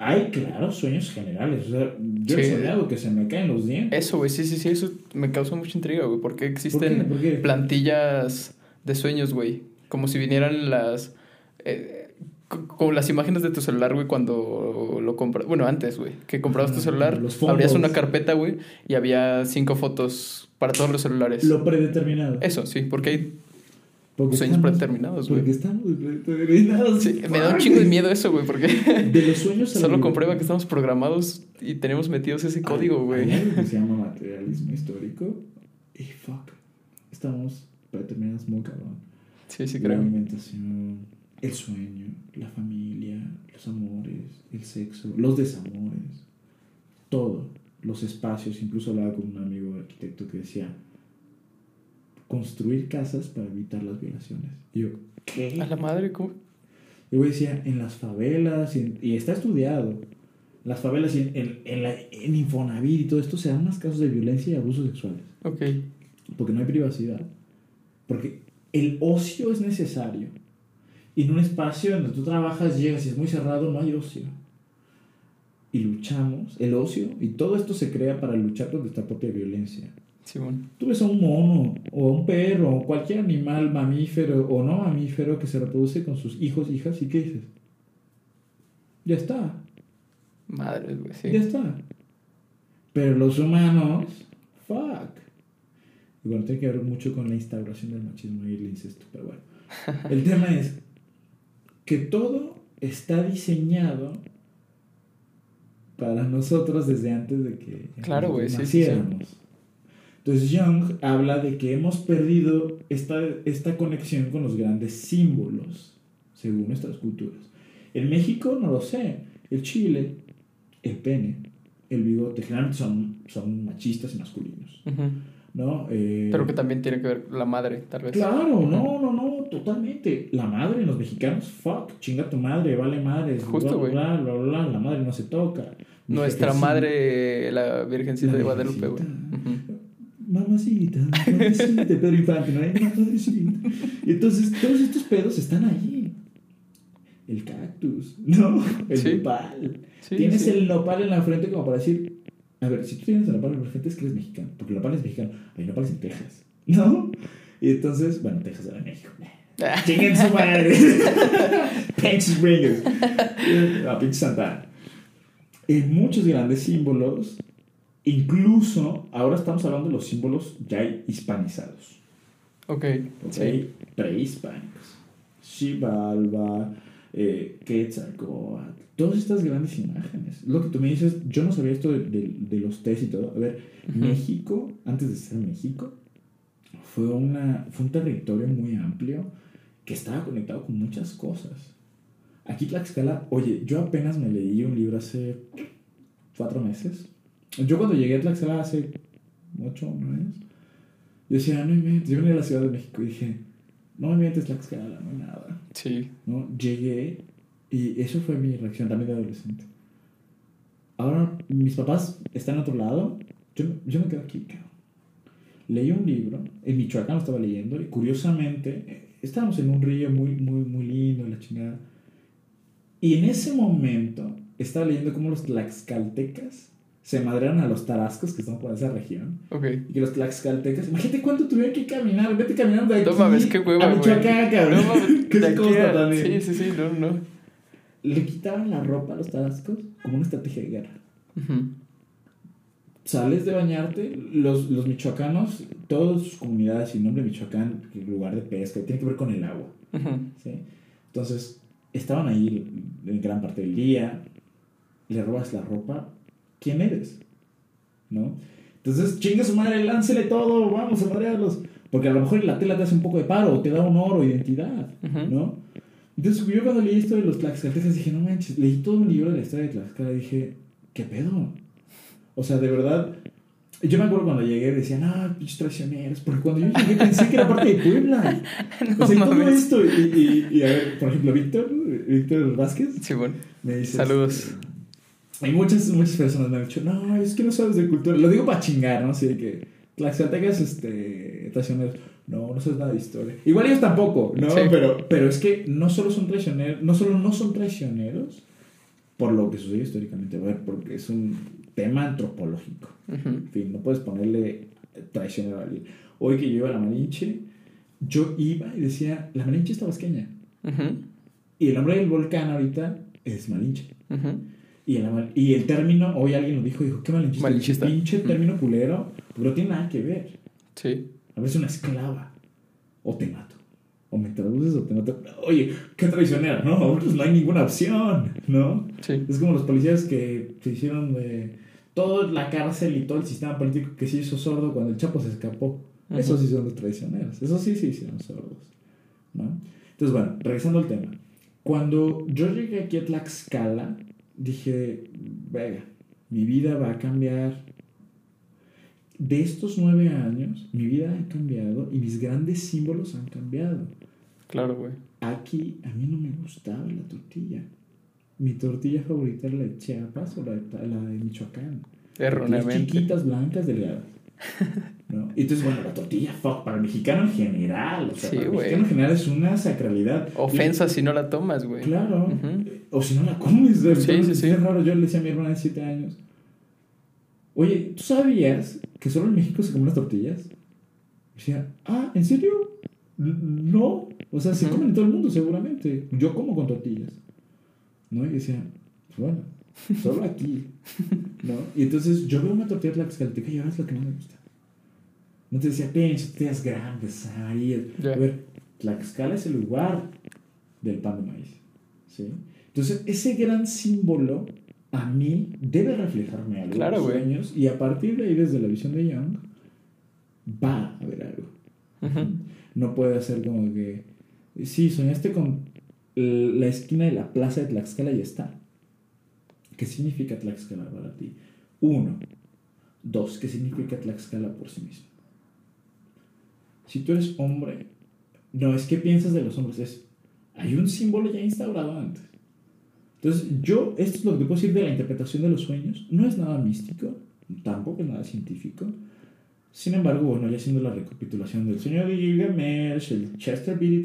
Hay, claro, sueños generales. O sea, yo he Sí. soñado que se me caen los dientes. Eso, güey, sí, sí, sí, eso me causa mucha intriga, güey, porque ¿Por qué? existen ¿Por qué? plantillas de sueños, güey, como si vinieran las... eh, como las imágenes de tu celular, güey, cuando lo compras... Bueno, antes, güey, que comprabas tu Ajá, celular, los abrías una carpeta, güey, y había cinco fotos para todos los celulares. Lo predeterminado. Eso, sí, porque hay... Porque sueños estamos- predeterminados, güey. Porque estamos predeterminados. sí, me da un chingo de miedo eso, güey, porque De los sueños. a la solo comprueba que estamos programados y tenemos metidos ese código, güey. Se llama materialismo histórico. Y fuck. Estamos predeterminados muy cabrón. Sí, sí, la creo. alimentación, el sueño, la familia, los amores, el sexo, los desamores, todo, los espacios. Incluso hablaba con un amigo arquitecto que decía, construir casas para evitar las violaciones. Y yo, ¿qué? A la madre, ¿cómo? Y yo decía, en las favelas, y, en- y está estudiado, las favelas y en, en, en la- en Infonavit y todo esto se dan más casos de violencia y abusos sexuales. Ok. Porque no hay privacidad. Porque el ocio es necesario. Y en un espacio donde tú trabajas, llegas y es muy cerrado, no hay ocio. Y luchamos, el ocio, y todo esto se crea para luchar contra esta propia violencia. Tú ves a un mono, o a un perro, o cualquier animal mamífero o no mamífero que se reproduce con sus hijos, hijas, ¿y qué dices? Ya está, Madre, güey, sí. ya está. Pero los humanos, fuck. Y bueno, tiene que ver mucho con la instauración del machismo y el incesto, pero bueno. El tema es que todo está diseñado para nosotros desde antes de que Claro, güey, sí, sí, sí. naciéramos. Entonces Jung habla de que hemos perdido esta, esta conexión con los grandes símbolos, según nuestras culturas. En México, no lo sé, el chile, el pene, el bigote, generalmente son, son machistas y masculinos. ¿No? Eh, Pero que también tiene que ver la madre, tal vez. Claro, no, no, no, totalmente. La madre, los mexicanos, fuck, chinga tu madre, vale madre. Justo, güey. Bla, bla, bla, bla, la madre no se toca. Nuestra jefecita, madre, la Virgencita La de Guadalupe, güey. Mamacita, mamacita, Pedro Infante, no. Y entonces todos estos pedos están ahí. El cactus, ¿no? El Sí. nopal. Sí, tienes sí. el nopal en la frente como para decir, a ver, si tú tienes nopal en la frente es que eres mexicano, porque el nopal es mexicano. Hay nopales en Texas, ¿no? Y entonces, bueno, Texas era México. Chinguen su madre. Pinches Bringers. A pinche Santana. En muchos grandes símbolos, incluso ahora estamos hablando de los símbolos ya hispanizados, Ok, ¿ok? sí. Prehispánicos. Eh, Quetzalcóatl, todas estas grandes imágenes. Lo que tú me dices, yo no sabía esto de, de- de los test y todo. A ver, Ujú. México, antes de ser México, fue, una, fue un territorio muy amplio que estaba conectado con muchas cosas. Aquí Tlaxcala, oye, yo apenas me leí un libro hace cuatro meses. Yo cuando llegué a Tlaxcala hace ocho, años, yo decía, no me mientes, yo venía a la Ciudad de México y dije, no me mientes Tlaxcala, no hay nada. Sí. ¿No? Llegué y eso fue mi reacción también de adolescente. Ahora mis papás están en otro lado, yo, yo me quedo aquí. Leí un libro, en Michoacán lo estaba leyendo, y curiosamente eh, estábamos en un río muy, muy, muy lindo, la chingada. Y en ese momento estaba leyendo cómo los tlaxcaltecas se madrearon a los tarascos que están por esa región. Ok. Y que los tlaxcaltecas, imagínate cuánto tuvieron que caminar, vete caminando de aquí No mames, qué hueva, a. Michoacán, cabrón. No mames, Que costa a- también. Sí, sí, sí, no, no. Le quitaban la ropa a los tarascos como una estrategia de guerra. Ujú. Sales de bañarte, los, los michoacanos, todas sus comunidades y nombre Michoacán, lugar de pesca, tiene que ver con el agua. ¿sí? Entonces, estaban ahí en gran parte del día, le robas la ropa, ¿quién eres? ¿No? Entonces, chinga su madre, láncele todo, vamos a madrearlos. Porque a lo mejor la tela te hace un poco de paro, te da honor o identidad. ¿no? Entonces, yo cuando leí esto de los tlaxcaltecas dije, no manches, leí todo un libro de la historia de Tlaxcala y dije, ¿qué pedo? O sea, de verdad, yo me acuerdo cuando llegué decían, ah, pinches traicioneros, porque cuando yo llegué pensé que era parte de Puebla. No o sea, y todo mames. esto, y, y, y a ver, por ejemplo, Víctor, Víctor Vázquez, Sí, bueno. me dice... Saludos. Hay muchas, muchas personas me han dicho, no, es que no sabes de cultura. Lo digo para chingar, ¿no? Así de que tlaxcaltecas, este, traicioneros. No, no sabes nada de historia. Igual ellos tampoco, ¿no? Sí. Pero, pero es que no solo son traicioneros, no solo no son traicioneros por lo que sucedió históricamente, a ver, porque es un tema antropológico. En fin, no puedes ponerle traicionero a alguien. Hoy que yo iba a la Malinche, yo iba y decía, la Malinche es tabasqueña. Ujú. Y el nombre del volcán ahorita es Malinche. Ujú. Y el, y el término, hoy alguien lo dijo, dijo, ¿qué malinchista? Malinchista. Pinche Mm. término culero, pero no tiene nada que ver. Sí. A veces una esclava. O te mato. O me traduces o te mato. Oye, qué traicionero, ¿no? Pues no hay ninguna opción, ¿no? Sí. Es como los policías que se hicieron de toda la cárcel y todo el sistema político que se hizo sordo cuando el Chapo se escapó. Ujú. Esos sí son los traicioneros. Esos sí se hicieron sordos, ¿no? Entonces, bueno, regresando al tema. Cuando yo llegué aquí a Tlaxcala, dije, venga, mi vida va a cambiar. De estos nueve años, mi vida ha cambiado y mis grandes símbolos han cambiado. Claro, güey. Aquí a mí no me gustaba la tortilla. Mi tortilla favorita era la de Chiapas o la de, la de Michoacán. Las Erróneamente. chiquitas, blancas, delgadas. ¿No? Y entonces, bueno, la tortilla, fuck, para el mexicano en general. O sea, Sí, para el mexicano en general es una sacralidad. Ofensa si no la tomas, güey. Y- claro. Ujú. O si no la comes. Sí, verdad, sí, es raro. Yo le decía a mi hermana de 7 años. Oye, ¿tú sabías que solo en México se comen las tortillas? Y decía, ah, ¿en serio? No. O sea, se Ujú. comen en todo el mundo seguramente. Yo como con tortillas. ¿No? Y decía, pues bueno, solo aquí. ¿No? Y entonces yo veo una tortilla tlaxcalteca y ahora es lo que más me gusta. No te decía, pinche tortillas grandes, amarillas. Ya. A ver, Tlaxcala es el lugar del pan de maíz. ¿sí? Entonces, ese gran símbolo a mí debe reflejarme algo Claro, los sueños y a partir de ahí, desde la visión de Young, va a haber algo. Ujú. No puede ser como que, sí, soñaste con la esquina de la plaza de Tlaxcala y está. ¿Qué significa Tlaxcala para ti? Uno. Dos, ¿qué significa Tlaxcala por sí mismo? Si tú eres hombre, no es que piensas de los hombres, es, hay un símbolo ya instaurado antes. Entonces, yo, esto es lo que puedo decir de la interpretación de los sueños. No es nada místico, tampoco es nada científico. Sin embargo, bueno, ya haciendo la recapitulación del sueño de Gilgamesh, el Chester III,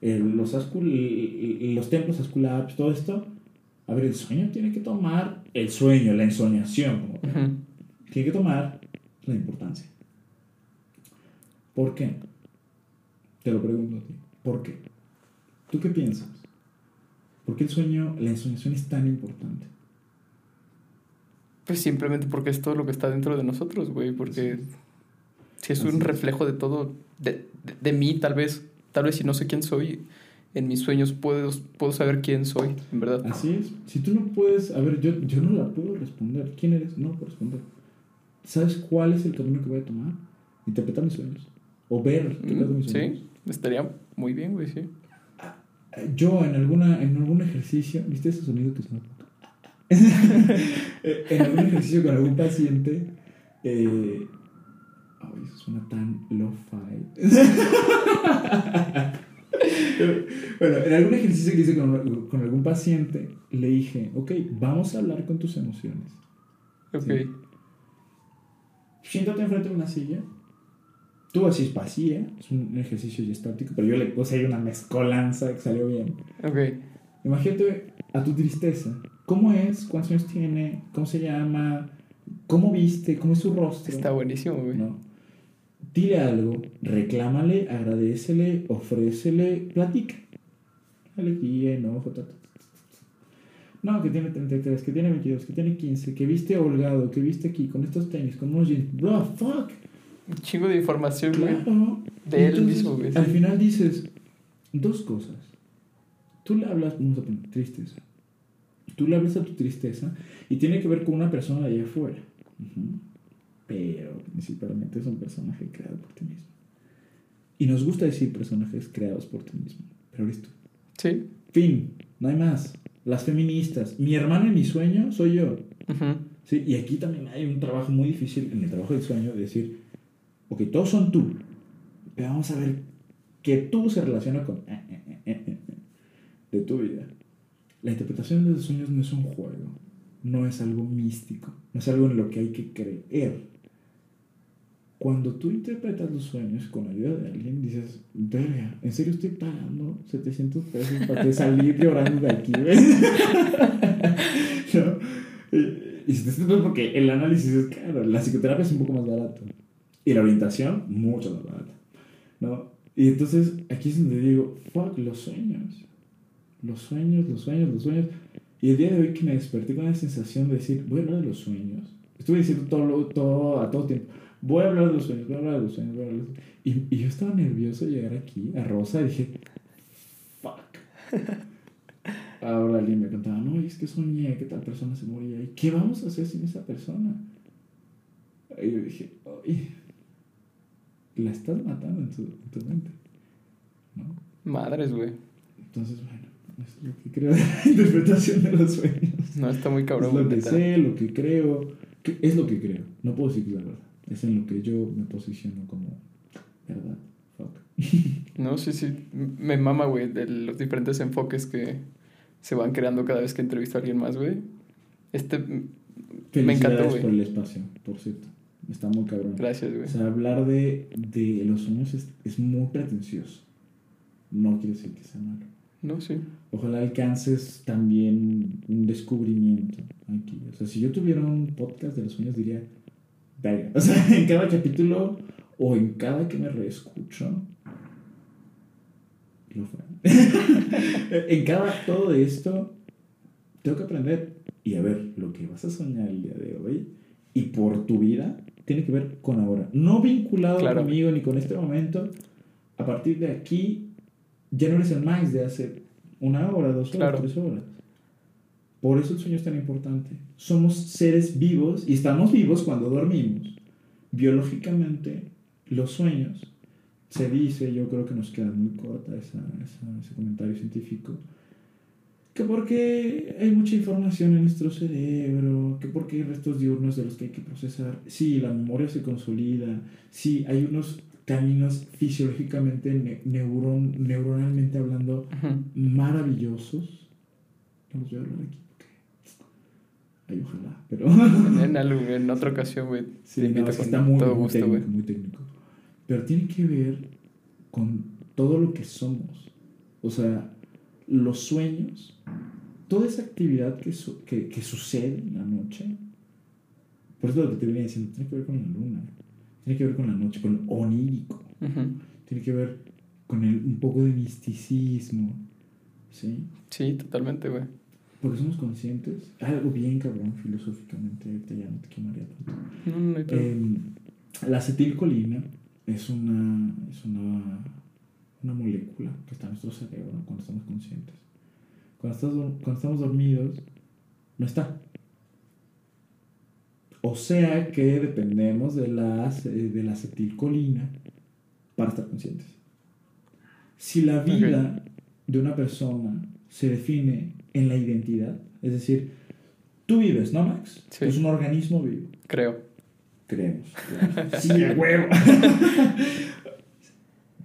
el- los, Ascul- los templos Asculapes, todo esto, a ver, el sueño tiene que tomar, el sueño, la ensoñación, como tal, Ujú. tiene que tomar la importancia. ¿Por qué? Te lo pregunto a ti. ¿Por qué? ¿Tú qué piensas? ¿Por qué el sueño, la ensoñación es tan importante? Pues simplemente porque es todo lo que está dentro de nosotros, güey. Porque si es un reflejo de todo, de, de, de mí, tal vez. Tal vez si no sé quién soy, en mis sueños puedo, puedo saber quién soy, en verdad. Así es. Si tú no puedes, a ver, yo, yo no la puedo responder. ¿Quién eres? No la puedo responder. ¿Sabes cuál es el camino que voy a tomar? Interpretar mis sueños. O ver qué Mm, mis Sí, sueños. estaría Muy bien, güey, sí. Yo en alguna en algún ejercicio, ¿viste ese sonido que suena? en algún ejercicio con algún paciente, eh, ay, eso suena tan lo-fi. bueno, en algún ejercicio que hice con, con, algún paciente, le dije, ok, vamos a hablar con tus emociones. Ok. ¿Sí? Siéntate enfrente de una silla. Tú así vacía, es un ejercicio ya estático, pero yo le puse ahí una mezcolanza que salió bien. Ok. Imagínate a tu tristeza. ¿Cómo es? ¿Cuántos años tiene? ¿Cómo se llama? ¿Cómo viste? ¿Cómo es su rostro? Está buenísimo, güey. ¿No? Dile algo, reclámale, agradecele, ofrécele, platica. Dale guía, ta. No, que tiene 33, que tiene 22, que tiene 15, que viste holgado, que viste aquí con estos tenis, con unos jeans. Bro, fuck. Un chingo de información, güey. Claro. De él mismo, güey. Al final dices dos cosas. Tú le hablas, vamos a poner tristeza. Tú le hablas a tu tristeza y tiene que ver con una persona de allá afuera. Ujú. Pero principalmente es un personaje creado por ti mismo. Y nos gusta decir personajes creados por ti mismo. Pero eres tú. Sí. Fin. No hay más. Las feministas. Mi hermano y mi sueño soy yo. Ujú. ¿Sí? Y aquí también hay un trabajo muy difícil en el trabajo del sueño de decir, ok, todos son tú, pero vamos a ver que tú se relaciona con eh, eh, eh, de tu vida. La interpretación de los sueños no es un juego, no es algo místico, no es algo en lo que hay que creer. Cuando tú interpretas los sueños con ayuda de alguien, dices, verga, ¿en serio estoy pagando 700 pesos para que salir llorando de aquí? güey?" ¿No? Y- Y porque el análisis es caro, la psicoterapia es un poco más barato. Y la orientación, mucho más barata. ¿No? Y entonces aquí es donde digo, fuck, los sueños. Los sueños, los sueños, los sueños. Y el día de hoy que me desperté con la sensación de decir, voy a hablar de los sueños. Estuve diciendo todo, todo a todo tiempo, voy a hablar de los sueños, voy a hablar de los sueños, voy a hablar de los sueños. Y, y yo estaba nervioso de llegar aquí a Rosa y dije, fuck. Ahora alguien me contaba, no, es que soñé que tal persona se moría. ¿Y qué vamos a hacer sin esa persona? Y yo dije, ay, la estás matando en tu, en tu mente. ¿No? Madres, güey. Entonces, bueno, eso es lo que creo de la interpretación de los sueños. No, está muy cabrón, es lo que sé, lo que creo. es lo que creo. No puedo decir que es la verdad. Es en lo que yo me posiciono como verdad. Fuck. No, sí, sí. Me mama, güey, de los diferentes enfoques que se van creando cada vez que entrevisto a alguien más, güey. Este me encantó, güey. por el espacio, por cierto. Está muy cabrón. Gracias, güey. O sea, hablar de, de los sueños es, es muy pretencioso. No quiere decir que sea malo. No, sí. Ojalá alcances también un descubrimiento aquí. O sea, si yo tuviera un podcast de los sueños, diría, verga. O sea, en cada capítulo o en cada que me reescucho, fue. en cada todo esto, tengo que aprender. Y a ver, lo que vas a soñar el día de hoy y por tu vida tiene que ver con ahora. No vinculado Claro. conmigo ni con este momento. A partir de aquí, ya no eres el Max de hace una hora, dos horas, Claro. tres horas. Por eso el sueño es tan importante. Somos seres vivos y estamos vivos cuando dormimos. Biológicamente, los sueños, se dice, yo creo que nos queda muy corta esa, esa- ese comentario científico, que porque hay mucha información en nuestro cerebro, que porque hay restos diurnos de los que hay que procesar. Sí, la memoria se consolida, sí, hay unos caminos fisiológicamente, ne- neuron, neuronalmente hablando, Ujú. maravillosos. Voy a hablar aquí. Ay, ojalá, pero. En, algo, en otra ocasión, güey. Sí, no, es que está muy, todo muy gusto, técnico, muy técnico. Pero tiene que ver con todo lo que somos. O sea, los sueños, toda esa actividad que, su- que, que sucede en la noche. Por eso lo que te venía diciendo, tiene que ver con la luna, tiene que ver con la noche, con lo onírico, Ujú. tiene que ver con el, un poco de misticismo. ¿Sí? Sí, totalmente, güey. Porque somos conscientes. Algo bien cabrón filosóficamente, ahorita ya no te quemaría tanto. No, no hay pedo. Eh, la acetilcolina es una, es una, una molécula que está en nuestro cerebro cuando estamos conscientes. Cuando, estás cuando estamos dormidos, no está. O sea que dependemos de la, ace- de la acetilcolina para estar conscientes. Si la vida de una persona se define en la identidad, es decir, tú vives, ¿no, Max? Sí. Es un organismo vivo. Creo. Creemos. claro. Sí, a huevo.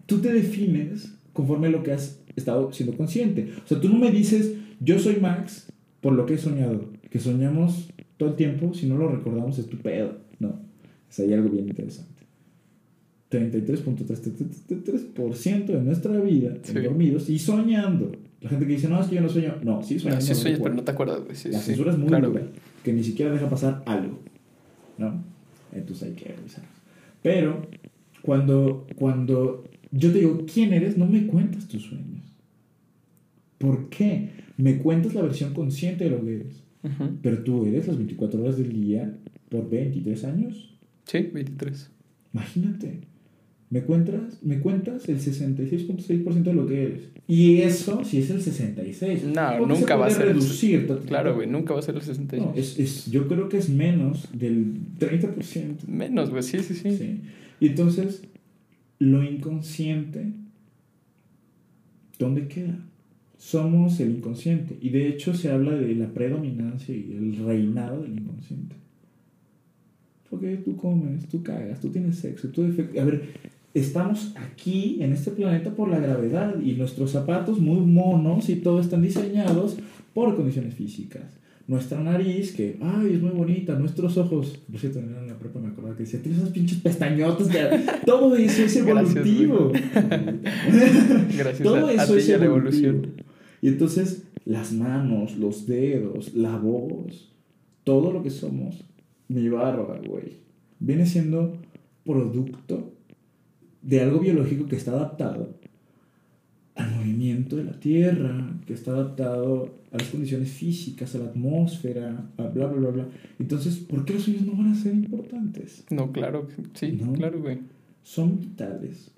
tú te defines conforme a lo que has estado siendo consciente. O sea, tú no me dices, yo soy Max por lo que he soñado. Que soñamos todo el tiempo, si no lo recordamos es tu pedo. No, es ahí algo bien interesante. 33.33% de nuestra vida Sí. dormidos y soñando. La gente que dice, no, es que yo no sueño. No, sí No, sueñas. sí no sueñas, pero no te acuerdas, güey. Sí, La sí, censura es muy claro, dura, que ni siquiera deja pasar algo, ¿no? Entonces hay que revisar. Pero cuando, cuando yo te digo, ¿quién eres? No me cuentas tus sueños. ¿Por qué? Me cuentas la versión consciente de lo que eres. Pero tú eres las 24 horas del día por 23 años. Sí, 23. Imagínate. Me cuentas, me cuentas el 66.6% de lo que eres. Y eso, si es el 66. No, nunca va a ser el reducir. ta. Claro, güey, nunca va a ser el 66. No, es, es, yo creo que es menos del 30%. Menos, güey, sí, sí, sí. Sí. Y entonces, lo inconsciente, ¿dónde queda? Somos el inconsciente. Y de hecho se habla de la predominancia y el reinado del inconsciente. Porque tú comes, tú cagas, tú tienes sexo, tú A ver, estamos aquí en este planeta por la gravedad y nuestros zapatos muy monos y todo están diseñados por condiciones físicas. Nuestra nariz, que, ay, es muy bonita, nuestros ojos, por cierto, en la prepa me acordaba que decía, tienes esas pinches pestañotas, de... todo eso es Gracias, evolutivo. Gracias todo a, a eso ti es a la evolución. Y entonces, las manos, los dedos, la voz, todo lo que somos, mi barba, güey, viene siendo producto de algo biológico que está adaptado al movimiento de la Tierra, que está adaptado a las condiciones físicas, a la atmósfera, a bla, bla, bla, bla. Entonces, ¿por qué los sueños no van a ser importantes? No, claro, que- sí, No. claro, güey. Son vitales.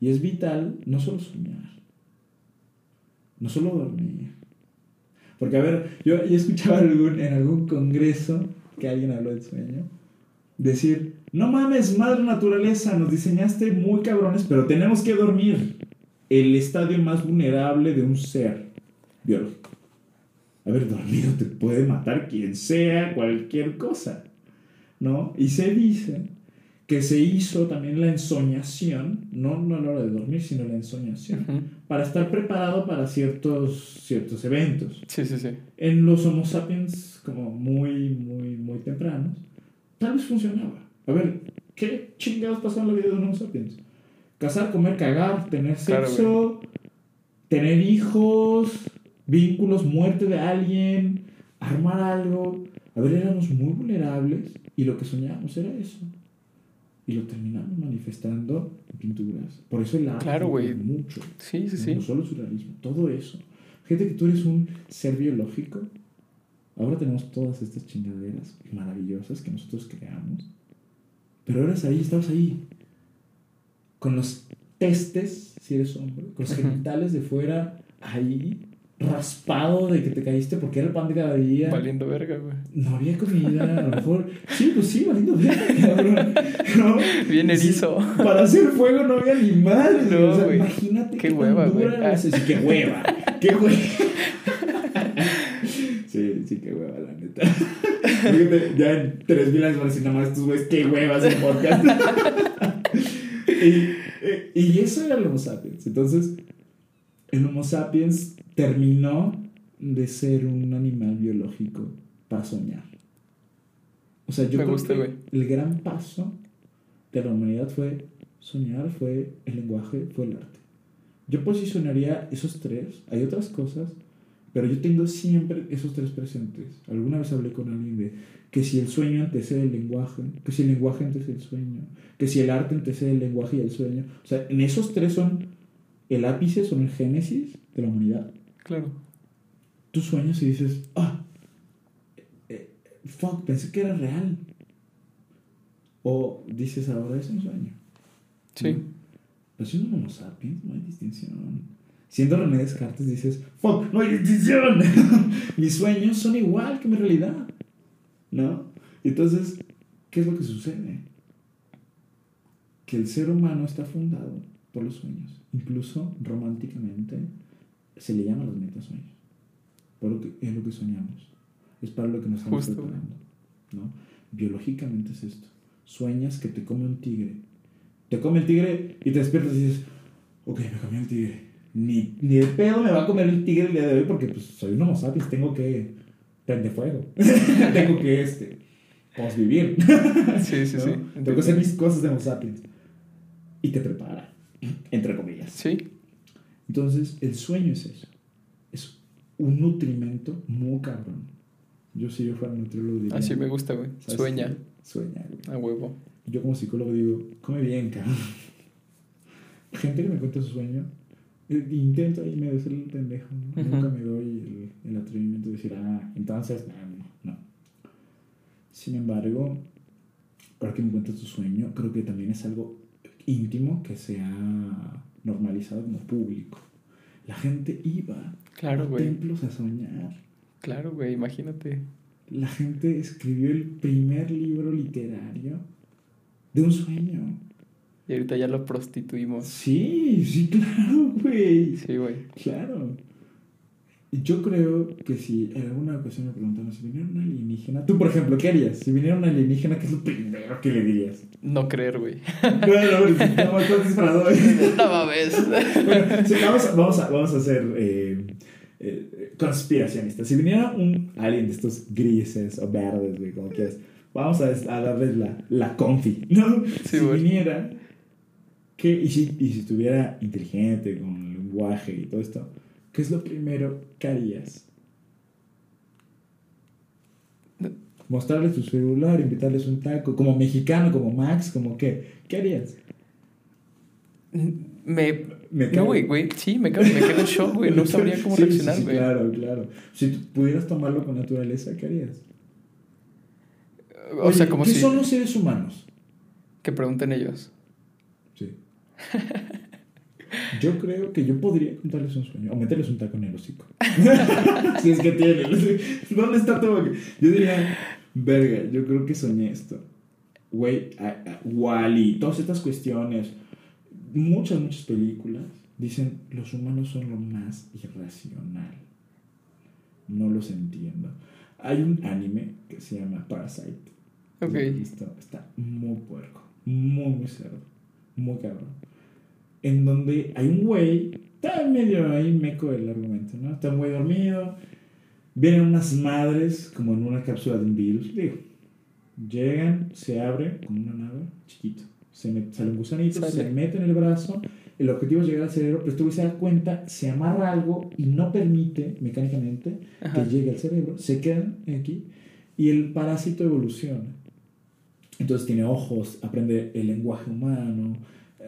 Y es vital no solo soñar, no solo dormir. Porque, a ver, yo, yo escuchaba algún, en algún congreso que alguien habló del sueño, decir, no mames, madre naturaleza, nos diseñaste muy cabrones, pero tenemos que dormir. El estadio más vulnerable de un ser biológico. A ver, dormido te puede matar quien sea, cualquier cosa. ¿No? Y se dice que se hizo también la ensoñación, no, no a la hora de dormir, sino la ensoñación, Ujú. para estar preparado para ciertos, ciertos eventos. Sí, sí, sí. En los Homo sapiens, como muy, muy, muy tempranos, tal vez funcionaba. A ver, ¿qué chingados pasó en la vida de un Homo sapiens? Cazar, comer, cagar, tener Claro, sexo, tener hijos, vínculos, muerte de alguien, armar algo. A ver, éramos muy vulnerables y lo que soñábamos era eso. Y lo terminamos manifestando en pinturas. Por eso el arte Claro, mucho. Sí, sí, sí. No solo el surrealismo, todo eso. Gente que tú eres un ser biológico. Ahora tenemos todas estas chingaderas maravillosas que nosotros creamos. Pero eras ahí, estabas ahí. Con los testes, si eres hombre, con los genitales de fuera, ahí, raspado de que te caíste porque era el pan de cada día. Valiendo verga, güey. No había comida, a lo mejor. Sí, pues sí, valiendo verga, cabrón. ¿No? Bien Sí, erizo. para hacer fuego no había ni madre. No, o sea, imagínate Qué tan hueva, güey. Sí, qué hueva. Qué hueva. Sí, sí, qué hueva, la neta. Fíjate, ya en 3000 años van a decir nada más estos güeyes, qué huevas el podcast. y, y eso era el Homo sapiens. Entonces, el Homo sapiens terminó de ser un animal biológico para soñar. O sea, yo Me creo gusta, que el gran paso de la humanidad fue soñar, fue el lenguaje, fue el arte. Yo posicionaría esos tres. Hay otras cosas, pero yo tengo siempre esos tres presentes. Alguna vez hablé con alguien de que si el sueño antecede el lenguaje, que si el lenguaje antecede el sueño, que si el arte antecede el lenguaje y el sueño. O sea, en esos tres son el ápice, son el génesis de la humanidad. Claro. Tú sueñas y dices, ah, eh, fuck, pensé que era real. O dices, ahora es un sueño. Sí. Pero siendo Homo sapiens, no hay distinción. Siendo René Descartes, dices, fuck, no hay distinción. Mis sueños son igual que mi realidad. ¿No? Entonces, ¿qué es lo que sucede? Que el ser humano está fundado por los sueños. Incluso románticamente se le llama los metasueños. Por lo que, es lo que soñamos. Es para lo que nos estamos Justo. preparando. ¿no? Biológicamente es esto. Sueñas que te come un tigre. Te come el tigre y te despiertas y dices, ok, me comió el tigre. Ni, ni de pedo me va a comer el tigre el día de hoy porque pues, soy un homo sapiens, tengo que prender fuego. tengo que, este, pues, vivir. Sí, sí, ¿no? sí. Tengo que hacer mis cosas de homo sapiens. Y te prepara, entre comillas. Sí, Entonces, el sueño es eso. Es un nutrimento muy cabrón. Yo si yo fuera nutriólogo diría... así me gusta, güey. ¿sabes Sueña, qué? Sueña, güey. a huevo. Yo como psicólogo digo, come bien, cabrón. Gente que me cuenta su sueño, intento ahí medio ser el pendejo. ¿no? Ujú. Nunca me doy el, el atrevimiento de decir, ah, entonces, no, no. Sin embargo, ahora que me cuentas tu sueño, creo que también es algo íntimo que se ha normalizado como público. La gente iba Claro, a güey. templos a soñar. Claro, güey, imagínate. La gente escribió el primer libro literario de un sueño. Y ahorita ya lo prostituimos. Sí, sí, claro, güey. Sí, güey. Claro. Yo creo que si en alguna ocasión me preguntaron si viniera un alienígena, tú por ejemplo, ¿qué harías? Si viniera un alienígena, ¿qué es lo primero que le dirías? No creer, güey. Bueno, no acuerdo disparado. No mames. Bueno, sí, vamos, a, vamos, a, vamos a hacer eh, eh, conspiracionistas. Si viniera un alien de estos grises o verdes, güey, como quieras, vamos a, a darles la, la confi, ¿no? Sí, si viniera, ¿qué? Y si, y si estuviera inteligente, con lenguaje y todo esto, ¿qué es lo primero que harías? Mostrarles tu celular, invitarles un taco, como mexicano, como Max, como qué. ¿Qué harías? Me. Me No, cago. güey, güey. Sí, me, cago, me quedo en shock, güey. No sabría cómo Sí, sí, reaccionar, sí, güey. claro, claro. Si tú pudieras tomarlo con naturaleza, ¿qué harías? O sea, Oye, como ¿Qué si. son los seres humanos? Que pregunten ellos. Yo creo que yo podría contarles un sueño o meterles un taco en el hocico. si es que tienen. ¿Dónde está todo? Yo diría, verga, yo creo que soñé esto. Güey, Wally, todas estas cuestiones, muchas, muchas películas dicen los humanos son lo más irracional. No los entiendo. Hay un anime que se llama Parasite. Ok. ¿Lo has visto? Está muy puerco, muy, muy cerdo, muy cabrón. En donde hay un güey, está medio ahí meco el argumento, ¿no? Está muy dormido, vienen unas madres como en una cápsula de un virus, digo, llegan, se abre con una nave chiquito, se met- sale un gusanito, Sale. se mete en el brazo, el objetivo es llegar al cerebro, pero este güey se da cuenta, se amarra algo y no permite mecánicamente Ajá. que llegue al cerebro, se quedan aquí y el parásito evoluciona. Entonces tiene ojos, aprende el lenguaje humano,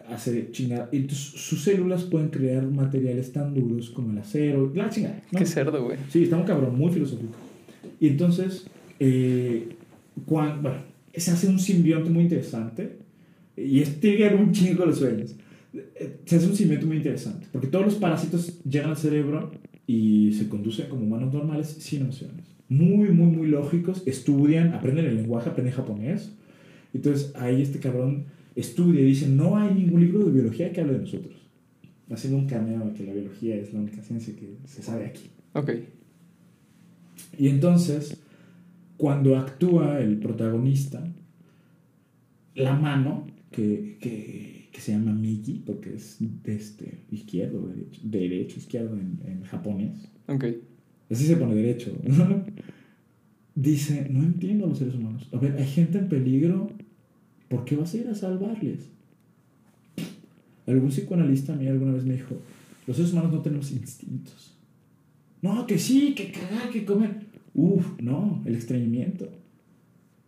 hace chingada. Entonces sus células pueden crear materiales tan duros como el acero, la chingada. ¿no? Qué cerdo, güey. Sí, está un cabrón, muy filosófico. Y entonces, eh, cuan- bueno, se hace un simbionte muy interesante. Y este ver un chingo de los sueños. Se hace un simbionte muy interesante. Porque todos los parásitos llegan al cerebro y se conducen como humanos normales sin emociones. Muy, muy, muy lógicos. Estudian, aprenden el lenguaje, aprenden japonés. Entonces ahí este cabrón estudia y dice, no hay ningún libro de biología que hable de nosotros. Haciendo un cameo de que la biología es la única ciencia que se sabe aquí. Ok. Y entonces, cuando actúa el protagonista, la mano, que, que, que se llama Miki, porque es de este, izquierdo, derecho, derecho, izquierdo en, en japonés, Ok. así se pone derecho, dice, no entiendo a los seres humanos. A ver, hay gente en peligro, ¿por qué vas a ir a salvarles? Algún psicoanalista a mí alguna vez me dijo, los seres humanos no tenemos instintos. No, que sí, que cagar, que comer. Uf, no, el estreñimiento.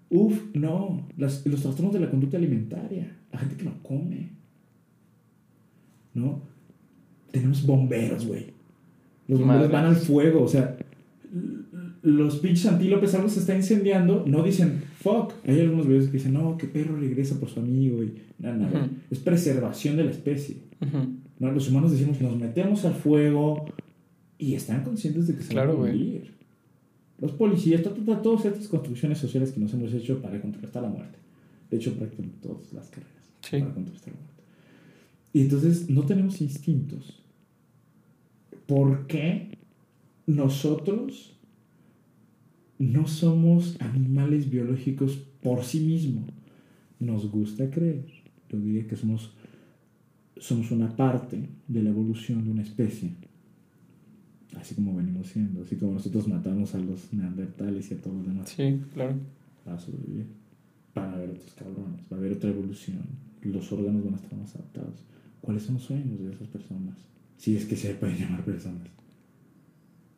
Uf, no, las- los trastornos de la conducta alimentaria. La gente que no come. ¿No? Tenemos bomberos, güey. Los bomberos van al fuego, o sea, los pinches antílopes, algo se está incendiando, no dicen, fuck. Hay algunos videos que dicen, no, que perro regresa por su amigo y nada, nada. Ujú. Es preservación de la especie. Ujú. ¿no? Los humanos decimos, nos metemos al fuego y están conscientes de que se Claro, van a morir. Los policías, ta, ta, todas estas construcciones sociales que nos hemos hecho para contrarrestar la muerte. De hecho, prácticamente todas las carreras Sí. para contrarrestar la muerte. Y entonces no tenemos instintos. ¿Por qué nosotros no somos animales biológicos por sí mismos? Nos gusta creer, yo diría que somos, somos una parte de la evolución de una especie. Así como venimos siendo, así como nosotros matamos a los neandertales y a todos los demás. Sí, claro. Para sobrevivir. Van a haber otros cabrones, va a haber otra evolución. Los órganos van a estar más adaptados. ¿Cuáles son los sueños de esas personas? Si es que se pueden llamar personas.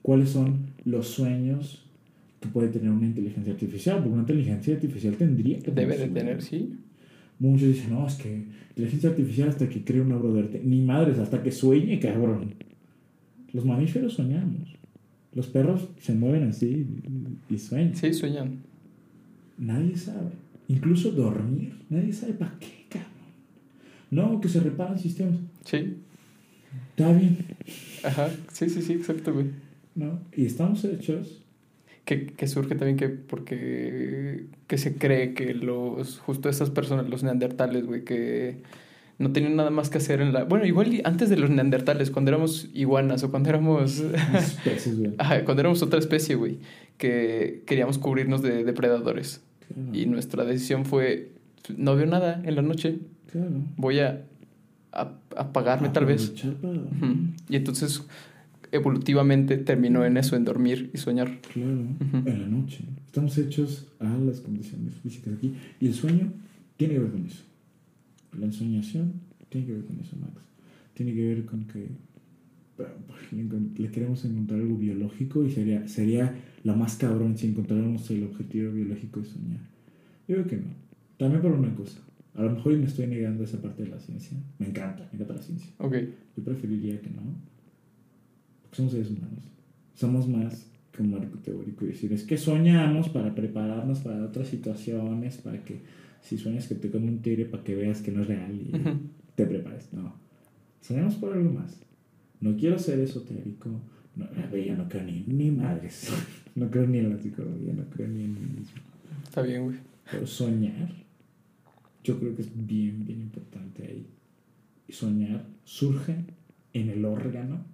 ¿Cuáles son los sueños que puede tener una inteligencia artificial? Porque una inteligencia artificial tendría que Debe de tener, sí. Muchos dicen, no, es que inteligencia artificial hasta que cree una obra de arte. Ni madres, hasta que sueñe, cabrón. Los mamíferos soñamos. Los perros se mueven así y sueñan. Sí, sueñan. Nadie sabe. Incluso dormir. Nadie sabe para qué, cabrón. No, que se reparan sistemas. Sí. Está bien, Ajá. Sí, sí, sí, güey. ¿no? Y estamos hechos. Que, que surge también que porque que se cree que los justo esas personas, los neandertales, güey, que no tenían nada más que hacer en la... Bueno, igual antes de los neandertales, cuando éramos iguanas o cuando éramos... Especies, güey. Ajá, cuando éramos otra especie, güey, que queríamos cubrirnos de depredadores. Claro, Y nuestra decisión fue, no veo nada en la noche, claro. voy a, a- apagarme tal vez. Y entonces evolutivamente terminó en eso, en dormir y soñar. Claro, Ujú. en la noche. Estamos hechos a las condiciones físicas aquí. Y el sueño tiene que ver con eso. La ensoñación tiene que ver con eso, Max. Tiene que ver con que le, queremos encontrar algo biológico y sería, sería lo más cabrón si encontráramos el objetivo biológico de soñar. Yo creo que no. También por una cosa. A lo mejor me estoy negando esa parte de la ciencia. Me encanta, me encanta la ciencia. Ok, Yo preferiría que no. Porque somos seres humanos. Somos más que un marco teórico. Y decir, es que soñamos para prepararnos para otras situaciones, para que si sueñas que te come un tigre, para que veas que no es real y te prepares. No. Soñamos por algo más. No quiero ser esotérico. No, yo no creo ni, ni madres. No creo ni en la psicología, no creo ni en mí mismo. está bien, güey. Pero soñar, yo creo que es bien, bien importante ahí. Y soñar surge en el órgano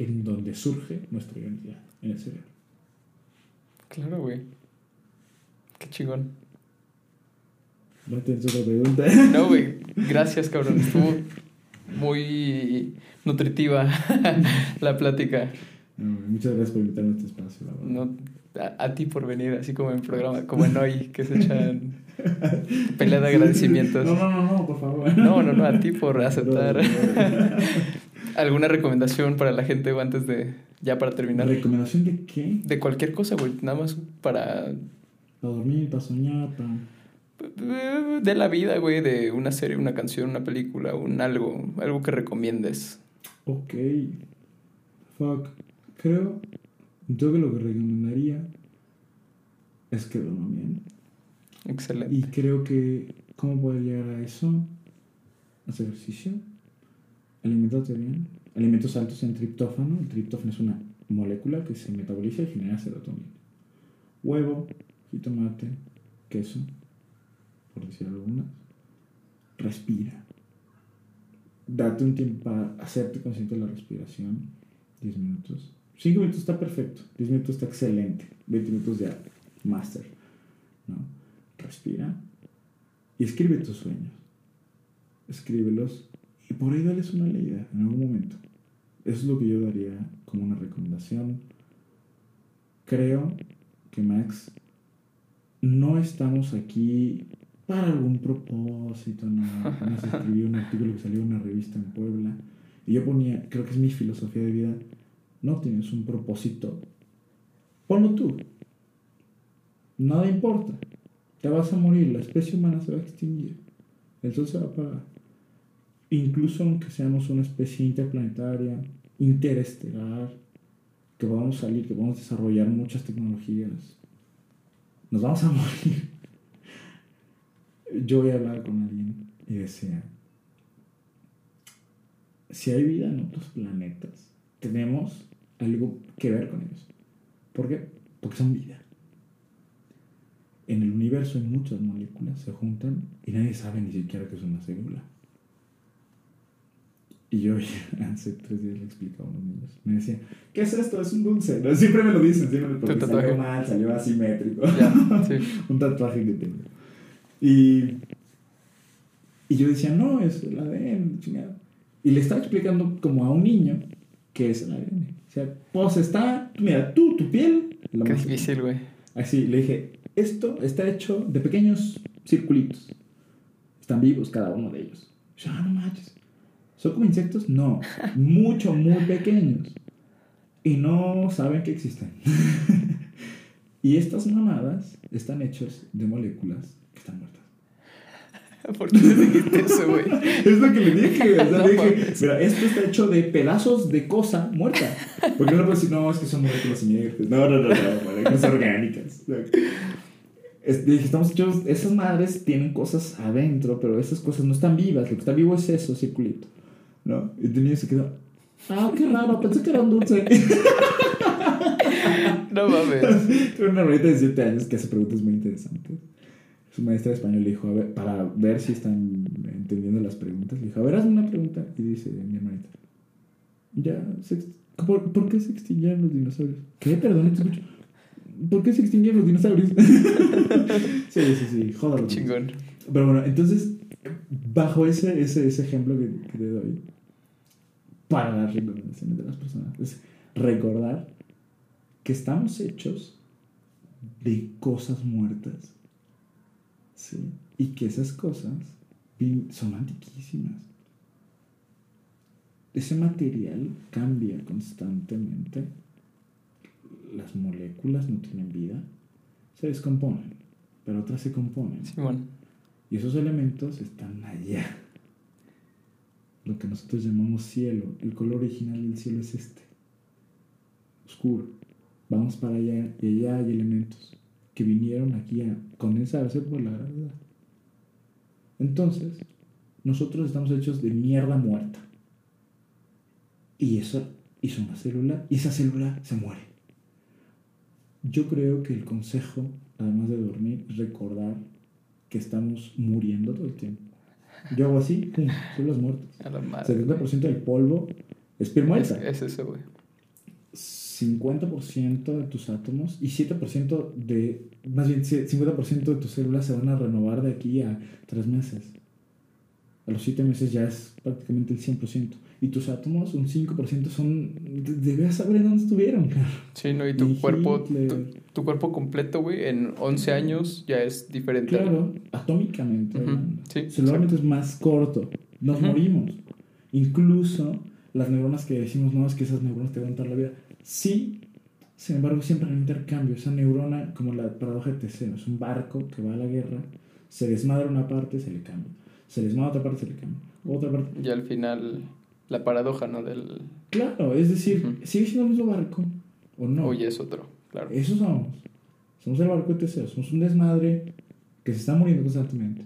en donde surge nuestra identidad, en el cerebro. Claro, güey. Qué chingón. ¿No te otra pregunta? No, güey. Gracias, cabrón. Estuvo muy nutritiva la plática. No, muchas gracias por invitarme a este espacio, la verdad. No, a, a ti por venir, así como en programa, como en hoy, que se echan pelea de agradecimientos. No, no, no, no, por favor. No, no, no, a ti por aceptar. No, ¿Alguna recomendación para la gente antes de, ya para terminar? ¿Recomendación de qué? De cualquier cosa, güey. Nada más para... Para dormir, para soñar, para... De la vida, güey. De una serie, una canción, una película, un algo. Algo que recomiendes. Ok. Fuck. Creo. Yo que lo que recomendaría es que duerman bien. Excelente. Y creo que, ¿cómo poder llegar a eso? Hacer ejercicio, alimentarte bien, alimentos altos en triptófano. El triptófano es una molécula que se metaboliza y genera serotonina. Huevo, jitomate, queso, por decir algunas. Respira. Date un tiempo para hacerte consciente de la respiración. 10 minutos. 5 minutos está perfecto. 10 minutos está excelente. 20 minutos ya, master. ¿no? Respira y escribe tus sueños. Escríbelos por ahí dales una leída en algún momento. Eso es lo que yo daría como una recomendación. Creo que Max, no estamos aquí para algún propósito, no. Apenas escribí un artículo que salió en una revista en Puebla y yo ponía, creo que es mi filosofía de vida, no tienes un propósito, ponlo tú. Nada importa. Te vas a morir, la especie humana se va a extinguir. El sol se va a apagar. Incluso aunque seamos una especie interplanetaria, interestelar, que podamos salir, que podamos desarrollar muchas tecnologías, nos vamos a morir. Yo voy a hablar con alguien y decía, si hay vida en otros planetas, tenemos algo que ver con ellos. ¿Por qué? Porque son vida. En el universo hay muchas moléculas, se juntan y nadie sabe ni siquiera que es una célula. Y yo hace tres días le explicaba a unos niños. Me decían, ¿qué es esto? Es un dulce. No, siempre me lo dicen, siempre porque Tu salió tatuaje. mal, salió asimétrico. Ya, sí. un tatuaje que tengo. Y, y yo decía, no, es el ADN, chingada. Y le estaba explicando como a un niño qué es el ADN. O sea, pues está, mira, tú, tu piel. la Qué difícil, güey. Así, le dije, esto está hecho de pequeños circulitos. Están vivos cada uno de ellos. Yo, ah, no manches. ¿Son como insectos? No. Mucho, muy pequeños. Y no saben que existen. y estas mamadas están hechas de moléculas que están muertas. ¿Por qué dijiste eso, güey? Es lo que le dije. O sea, No dije, mira, esto está hecho de pedazos de cosa muerta. Porque no puedo decir, no, es que son moléculas inertes. No, no, no, no, moléculas orgánicas. Es- dije, estamos hechos, esas madres tienen cosas adentro, pero esas cosas no están vivas. Lo que está vivo es eso, circulito. ¿No? Y el niño se quedó, ah, qué raro, pensé que era un dulce. No mames. Tengo una hermanita de 7 años que hace preguntas muy interesantes. Su maestra de español le dijo, a ver, para ver si están entendiendo las preguntas, le dijo, a ver, hazme una pregunta. Y dice mi hermanita, ya, se ¿por, por qué se extinguieron los dinosaurios? ¿Qué? Perdón, no te escucho. ¿Por qué se extinguieron los dinosaurios? sí, sí, sí, joder. Chingón. Pero bueno, entonces, bajo ese, ese, ese ejemplo que, que te doy, para las recomendaciones de las personas, es recordar que estamos hechos de cosas muertas. ¿sí? Y que esas cosas son antiquísimas. Ese material cambia constantemente. Las moléculas no tienen vida. Se descomponen, pero otras se componen. Simón. Y esos elementos están allá. Lo que nosotros llamamos cielo. El color original del cielo es este. Oscuro. Vamos para allá y allá hay elementos que vinieron aquí a condensarse por la gravedad. Entonces, nosotros estamos hechos de mierda muerta. Y eso hizo una célula y esa célula se muere. Yo creo que el consejo, además de dormir, es recordar que estamos muriendo todo el tiempo. Yo hago así, pum, células muertas. A la madre. 70% del polvo es piel Es, muerta. es eso, güey. 50% de tus átomos y 7% de, más bien 50% de tus células se van a renovar de aquí a 3 meses. A los 7 meses ya es prácticamente el 100%. Y tus átomos, un 5% son, de- debes saber dónde estuvieron, cara. Sí, ¿no? Y tu Y cuerpo, tu, tu cuerpo completo, güey, en 11 años ya es diferente. Claro, atómicamente. Hablando. sí, Celularmente es más corto. Nos Ujú. morimos. Incluso las neuronas que decimos, no, es que esas neuronas te van toda la vida. Sí, sin embargo, siempre hay un intercambio. Esa neurona, como la paradoja de Teseo, es un barco que va a la guerra, se desmadra una parte, se le cambia. Se desmadra otra parte, se le cambia. Otra parte. Y al final, la paradoja, ¿no? Del. Claro, es decir, Ujú. sigue siendo el mismo barco. ¿O no? Oye, es otro, claro. Eso somos. Somos el barco de Teseo. Somos un desmadre que se está muriendo constantemente.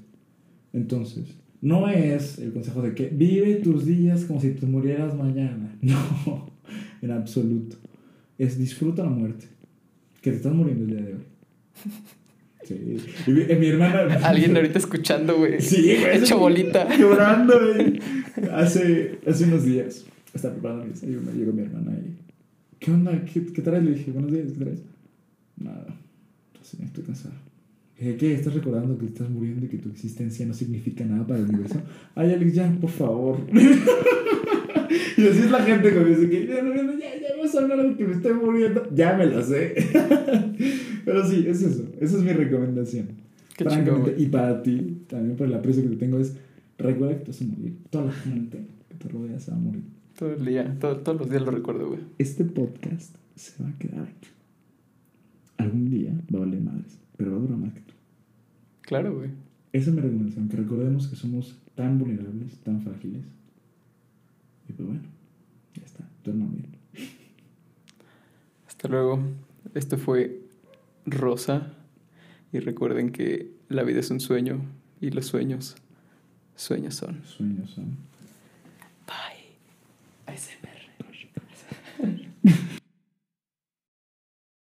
Entonces, no es el consejo de que vive tus días como si te murieras mañana. No, en absoluto. Es disfruta la muerte. Que te estás muriendo el día de hoy. Sí. Y mi, hermana. Alguien ahorita escuchando, güey. Sí, güey. Hecho bolita. Llorando, güey. Hace, hace unos días. Estaba preparando mi desayuno. Llegó mi hermana y. ¿Qué onda? ¿Qué, qué traes? Le dije, buenos días, ¿qué traes? Nada. Entonces, estoy cansado. Dije, ¿qué? ¿Estás recordando que estás muriendo y que tu existencia no significa nada para el universo? Ay, Alex, ya, por favor. y así es la gente que me dice que ya, ya, ya vas a hablar de que me estoy muriendo. Ya me lo sé. Pero sí, es eso. Esa es mi recomendación. Qué Francamente, güey. y para ti, también por el aprecio que te tengo, es recuerda que te vas a morir. Toda la gente que te rodea se va a morir. Todo el día, todo- todos los días lo recuerdo, güey. Este podcast se va a quedar aquí. Algún día va a valer madres, pero va a durar más que tú. Claro, güey. Esa es mi recomendación, que recordemos que somos tan vulnerables, tan frágiles. Y pues bueno, ya está, duerman bien. Hasta luego. Esto fue Rosa. Y recuerden que la vida es un sueño y los sueños, sueños son. Sueños son. Bye. ASMR.